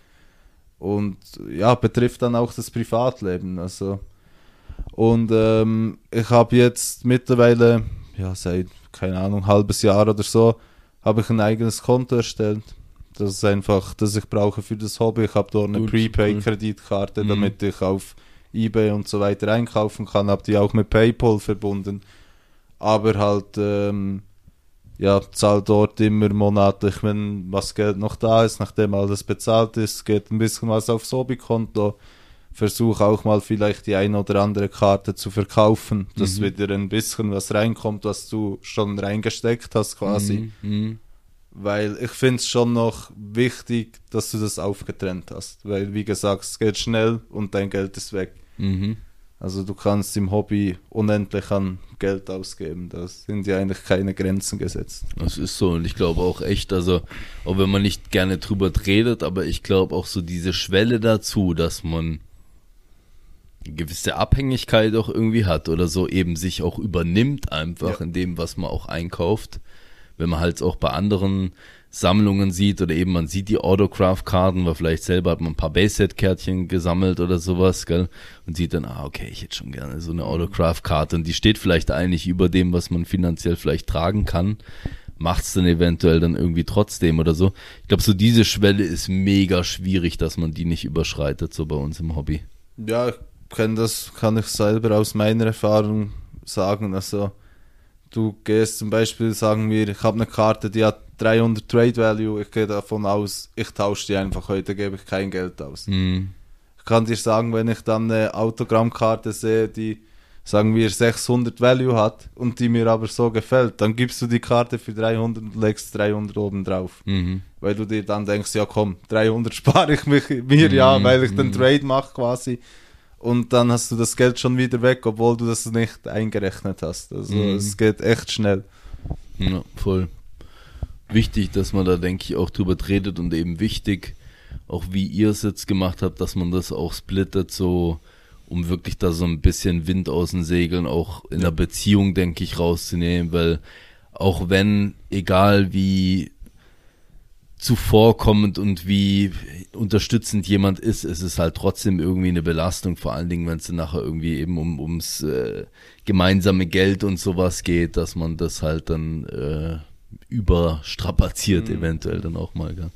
S2: und ja, betrifft dann auch das Privatleben, also und ähm, ich habe jetzt mittlerweile, ja, seit, keine Ahnung, halbes Jahr oder so, habe ich ein eigenes Konto erstellt. Das ist einfach, das ich brauche für das Hobby. Ich habe dort eine Prepaid-Kreditkarte, mhm. damit ich auf Ebay und so weiter einkaufen kann. Habe die auch mit PayPal verbunden. Aber halt, ähm, ja, zahle dort immer monatlich, wenn was Geld noch da ist, nachdem alles bezahlt ist, geht ein bisschen was aufs Hobbykonto versuche auch mal vielleicht die eine oder andere Karte zu verkaufen, dass mhm. wieder ein bisschen was reinkommt, was du schon reingesteckt hast quasi. Mhm. mhm. Weil ich finde es schon noch wichtig, dass du das aufgetrennt hast. Weil, wie gesagt, es geht schnell und dein Geld ist weg. Mhm. Also du kannst im Hobby unendlich an Geld ausgeben. Da sind ja eigentlich keine Grenzen gesetzt.
S1: Das ist so und ich glaube auch echt, also auch wenn man nicht gerne drüber redet, aber ich glaube auch so diese Schwelle dazu, dass man gewisse Abhängigkeit auch irgendwie hat oder so eben sich auch übernimmt einfach ja. in dem, was man auch einkauft. Wenn man halt auch bei anderen Sammlungen sieht oder eben man sieht die Autograph-Karten, weil vielleicht selber hat man ein paar Base-Set-Kärtchen gesammelt oder sowas, gell? Und sieht dann, ah, okay, ich hätte schon gerne so eine Autograph-Karte und die steht vielleicht eigentlich über dem, was man finanziell vielleicht tragen kann. Macht's dann eventuell dann irgendwie trotzdem oder so. Ich glaube, so diese Schwelle ist mega schwierig, dass man die nicht überschreitet, so bei uns im Hobby.
S2: Ja, kenne das, kann ich selber aus meiner Erfahrung sagen. Also, du gehst zum Beispiel, sagen wir, ich habe eine Karte, die hat 300 Trade Value, ich gehe davon aus, ich tausche die einfach heute, gebe ich kein Geld aus. Mhm. Ich kann dir sagen, wenn ich dann eine Autogrammkarte sehe, die sagen wir 600 Value hat und die mir aber so gefällt, dann gibst du die Karte für 300 und legst 300 oben drauf. Mhm. Weil du dir dann denkst, ja komm, 300 spare ich mich, mir mhm. ja, weil ich den mhm. Trade mache quasi und dann hast du das Geld schon wieder weg, obwohl du das nicht eingerechnet hast. Also mhm. es geht echt schnell.
S1: Ja, voll. Wichtig, dass man da, denke ich, auch drüber redet und eben wichtig, auch wie ihr es jetzt gemacht habt, dass man das auch splittet, so um wirklich da so ein bisschen Wind aus den Segeln auch in der Beziehung, denke ich, rauszunehmen, weil auch wenn, egal wie zuvorkommend und wie unterstützend jemand ist, ist es halt trotzdem irgendwie eine Belastung, vor allen Dingen, wenn es nachher irgendwie eben um, ums äh, gemeinsame Geld und sowas geht, dass man das halt dann äh, überstrapaziert, mhm. eventuell dann auch mal. Gell?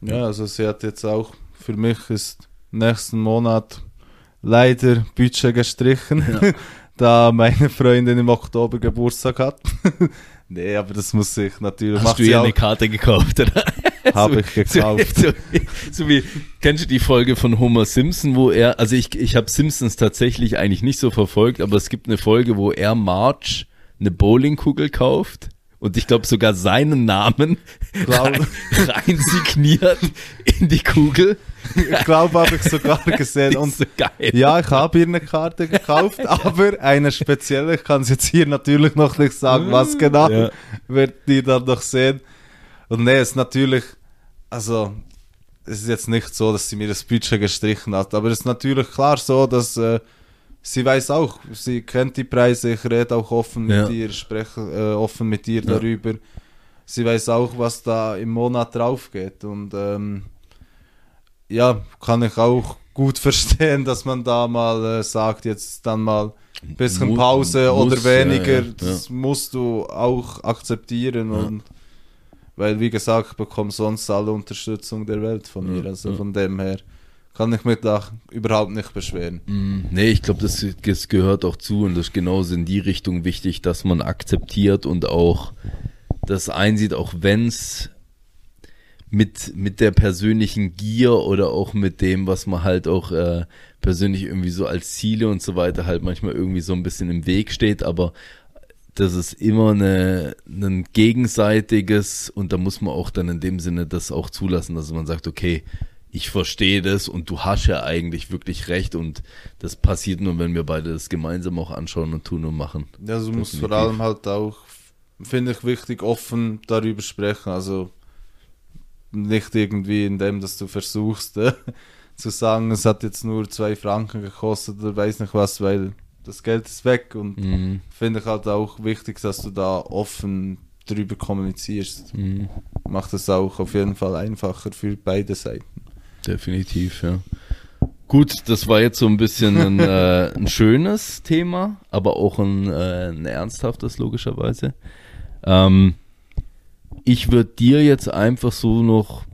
S2: Ja, also sie hat jetzt auch, für mich ist nächsten Monat leider Budget gestrichen, ja. da meine Freundin im Oktober Geburtstag hat. nee, aber das muss ich natürlich.
S1: Hast du ihr eine Karte gekauft, oder?
S2: Habe ich gekauft. So,
S1: so, wie, kennst du die Folge von Homer Simpson, wo er, also ich, ich habe Simpsons tatsächlich eigentlich nicht so verfolgt, aber es gibt eine Folge, wo er Marge eine Bowlingkugel kauft und ich glaube sogar seinen Namen rein, rein signiert in die Kugel.
S2: Ich glaube, habe ich sogar gesehen. Und so geil. ja, ich habe ihr eine Karte gekauft, aber eine spezielle. Ich kann es jetzt hier natürlich noch nicht sagen, was ah, genau. Ja. Wird die dann noch sehen. Und nee, es ist natürlich, also es ist jetzt nicht so, dass sie mir das Budget gestrichen hat, aber es ist natürlich klar so, dass äh, sie weiß auch, sie kennt die Preise, ich rede auch offen ja. mit ihr, spreche äh, offen mit ihr ja. darüber. Sie weiß auch, was da im Monat drauf geht und ähm, ja, kann ich auch gut verstehen, dass man da mal äh, sagt, jetzt dann mal ein bisschen Pause muss, oder weniger, ja, das musst du auch akzeptieren und weil, wie gesagt, ich bekomme sonst alle Unterstützung der Welt von mir. Also von dem her kann ich mich da überhaupt nicht beschweren.
S1: Mm, nee, ich glaube, das, das, gehört auch zu und das ist genauso in die Richtung wichtig, dass man akzeptiert und auch das einsieht, auch wenn es mit, mit der persönlichen Gier oder auch mit dem, was man halt auch äh, persönlich irgendwie so als Ziele und so weiter halt manchmal irgendwie so ein bisschen im Weg steht, aber das ist immer eine, ein gegenseitiges und da muss man auch dann in dem Sinne das auch zulassen, dass man sagt, okay, ich verstehe das und du hast ja eigentlich wirklich recht und das passiert nur, wenn wir beide das gemeinsam auch anschauen und tun und machen.
S2: Ja, du musst vor allem halt auch, finde ich wichtig, offen darüber sprechen. Also nicht irgendwie in dem, dass du versuchst äh, zu sagen, es hat jetzt nur zwei Franken gekostet oder weiß nicht was, weil das Geld ist weg und
S1: Mhm.
S2: finde ich halt auch wichtig, dass du da offen drüber kommunizierst.
S1: Mhm.
S2: Macht es auch auf jeden Fall einfacher für beide Seiten.
S1: Definitiv, ja. Gut, das war jetzt so ein bisschen ein, äh, ein schönes Thema, aber auch ein, äh, ein ernsthaftes, logischerweise. Ähm, ich würde dir jetzt einfach so noch,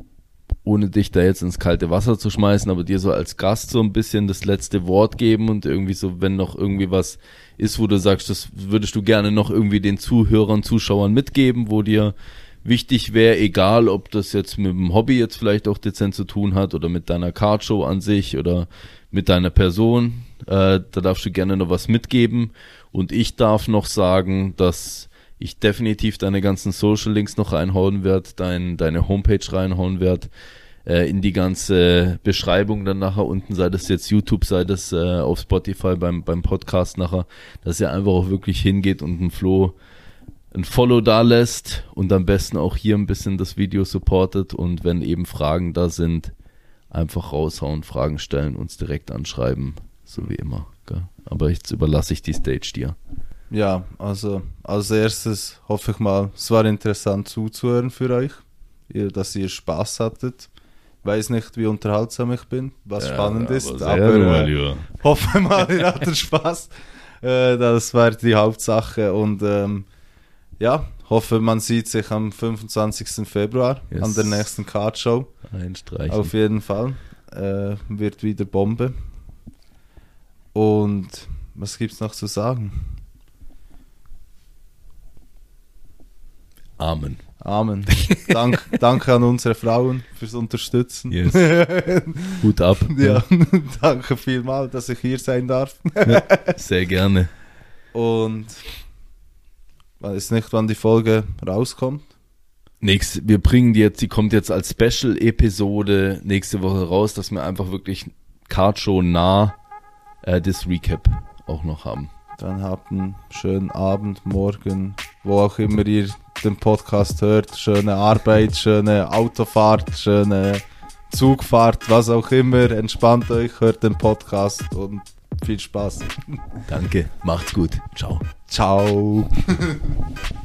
S1: ohne dich da jetzt ins kalte Wasser zu schmeißen, aber dir so als Gast so ein bisschen das letzte Wort geben und irgendwie so, wenn noch irgendwie was ist, wo du sagst, das würdest du gerne noch irgendwie den Zuhörern, Zuschauern mitgeben, wo dir wichtig wäre, egal ob das jetzt mit dem Hobby jetzt vielleicht auch dezent zu tun hat oder mit deiner Cardshow an sich oder mit deiner Person, äh, da darfst du gerne noch was mitgeben. Und ich darf noch sagen, dass ich definitiv deine ganzen Social Links noch reinhauen werde, dein, deine Homepage reinhauen werde, äh, in die ganze Beschreibung dann nachher unten, sei das jetzt YouTube, sei das äh, auf Spotify beim, beim Podcast nachher, dass ihr einfach auch wirklich hingeht und ein Flo ein Follow da lässt und am besten auch hier ein bisschen das Video supportet und wenn eben Fragen da sind, einfach raushauen, Fragen stellen, uns direkt anschreiben, so wie immer. Gell? Aber jetzt überlasse ich die Stage dir.
S2: Ja, also als erstes hoffe ich mal, es war interessant zuzuhören für euch, ihr, dass ihr Spaß hattet. Weiß nicht, wie unterhaltsam ich bin, was spannend ist, aber äh, hoffe mal, ihr hattet Spaß. Äh, das war die Hauptsache und ähm, ja, hoffe, man sieht sich am 25. Februar
S1: Yes.
S2: an der nächsten Card Show. Auf jeden Fall. Äh, wird wieder Bombe. Und was gibt's noch zu sagen?
S1: Amen.
S2: Amen. Dank, danke an unsere Frauen fürs Unterstützen.
S1: Yes. Hut ab.
S2: Ja, danke vielmals, dass ich hier sein darf.
S1: Sehr gerne.
S2: Und weiß nicht, wann die Folge rauskommt.
S1: Nächste, wir bringen die jetzt, die kommt jetzt als Special-Episode nächste Woche raus, dass wir einfach wirklich Cardshow nah äh, das Recap auch noch haben.
S2: Dann habt einen schönen Abend, morgen, wo auch immer ihr den Podcast hört. Schöne Arbeit, schöne Autofahrt, schöne Zugfahrt, was auch immer. Entspannt euch, hört den Podcast und viel Spaß.
S1: Danke, macht's gut. Ciao.
S2: Ciao.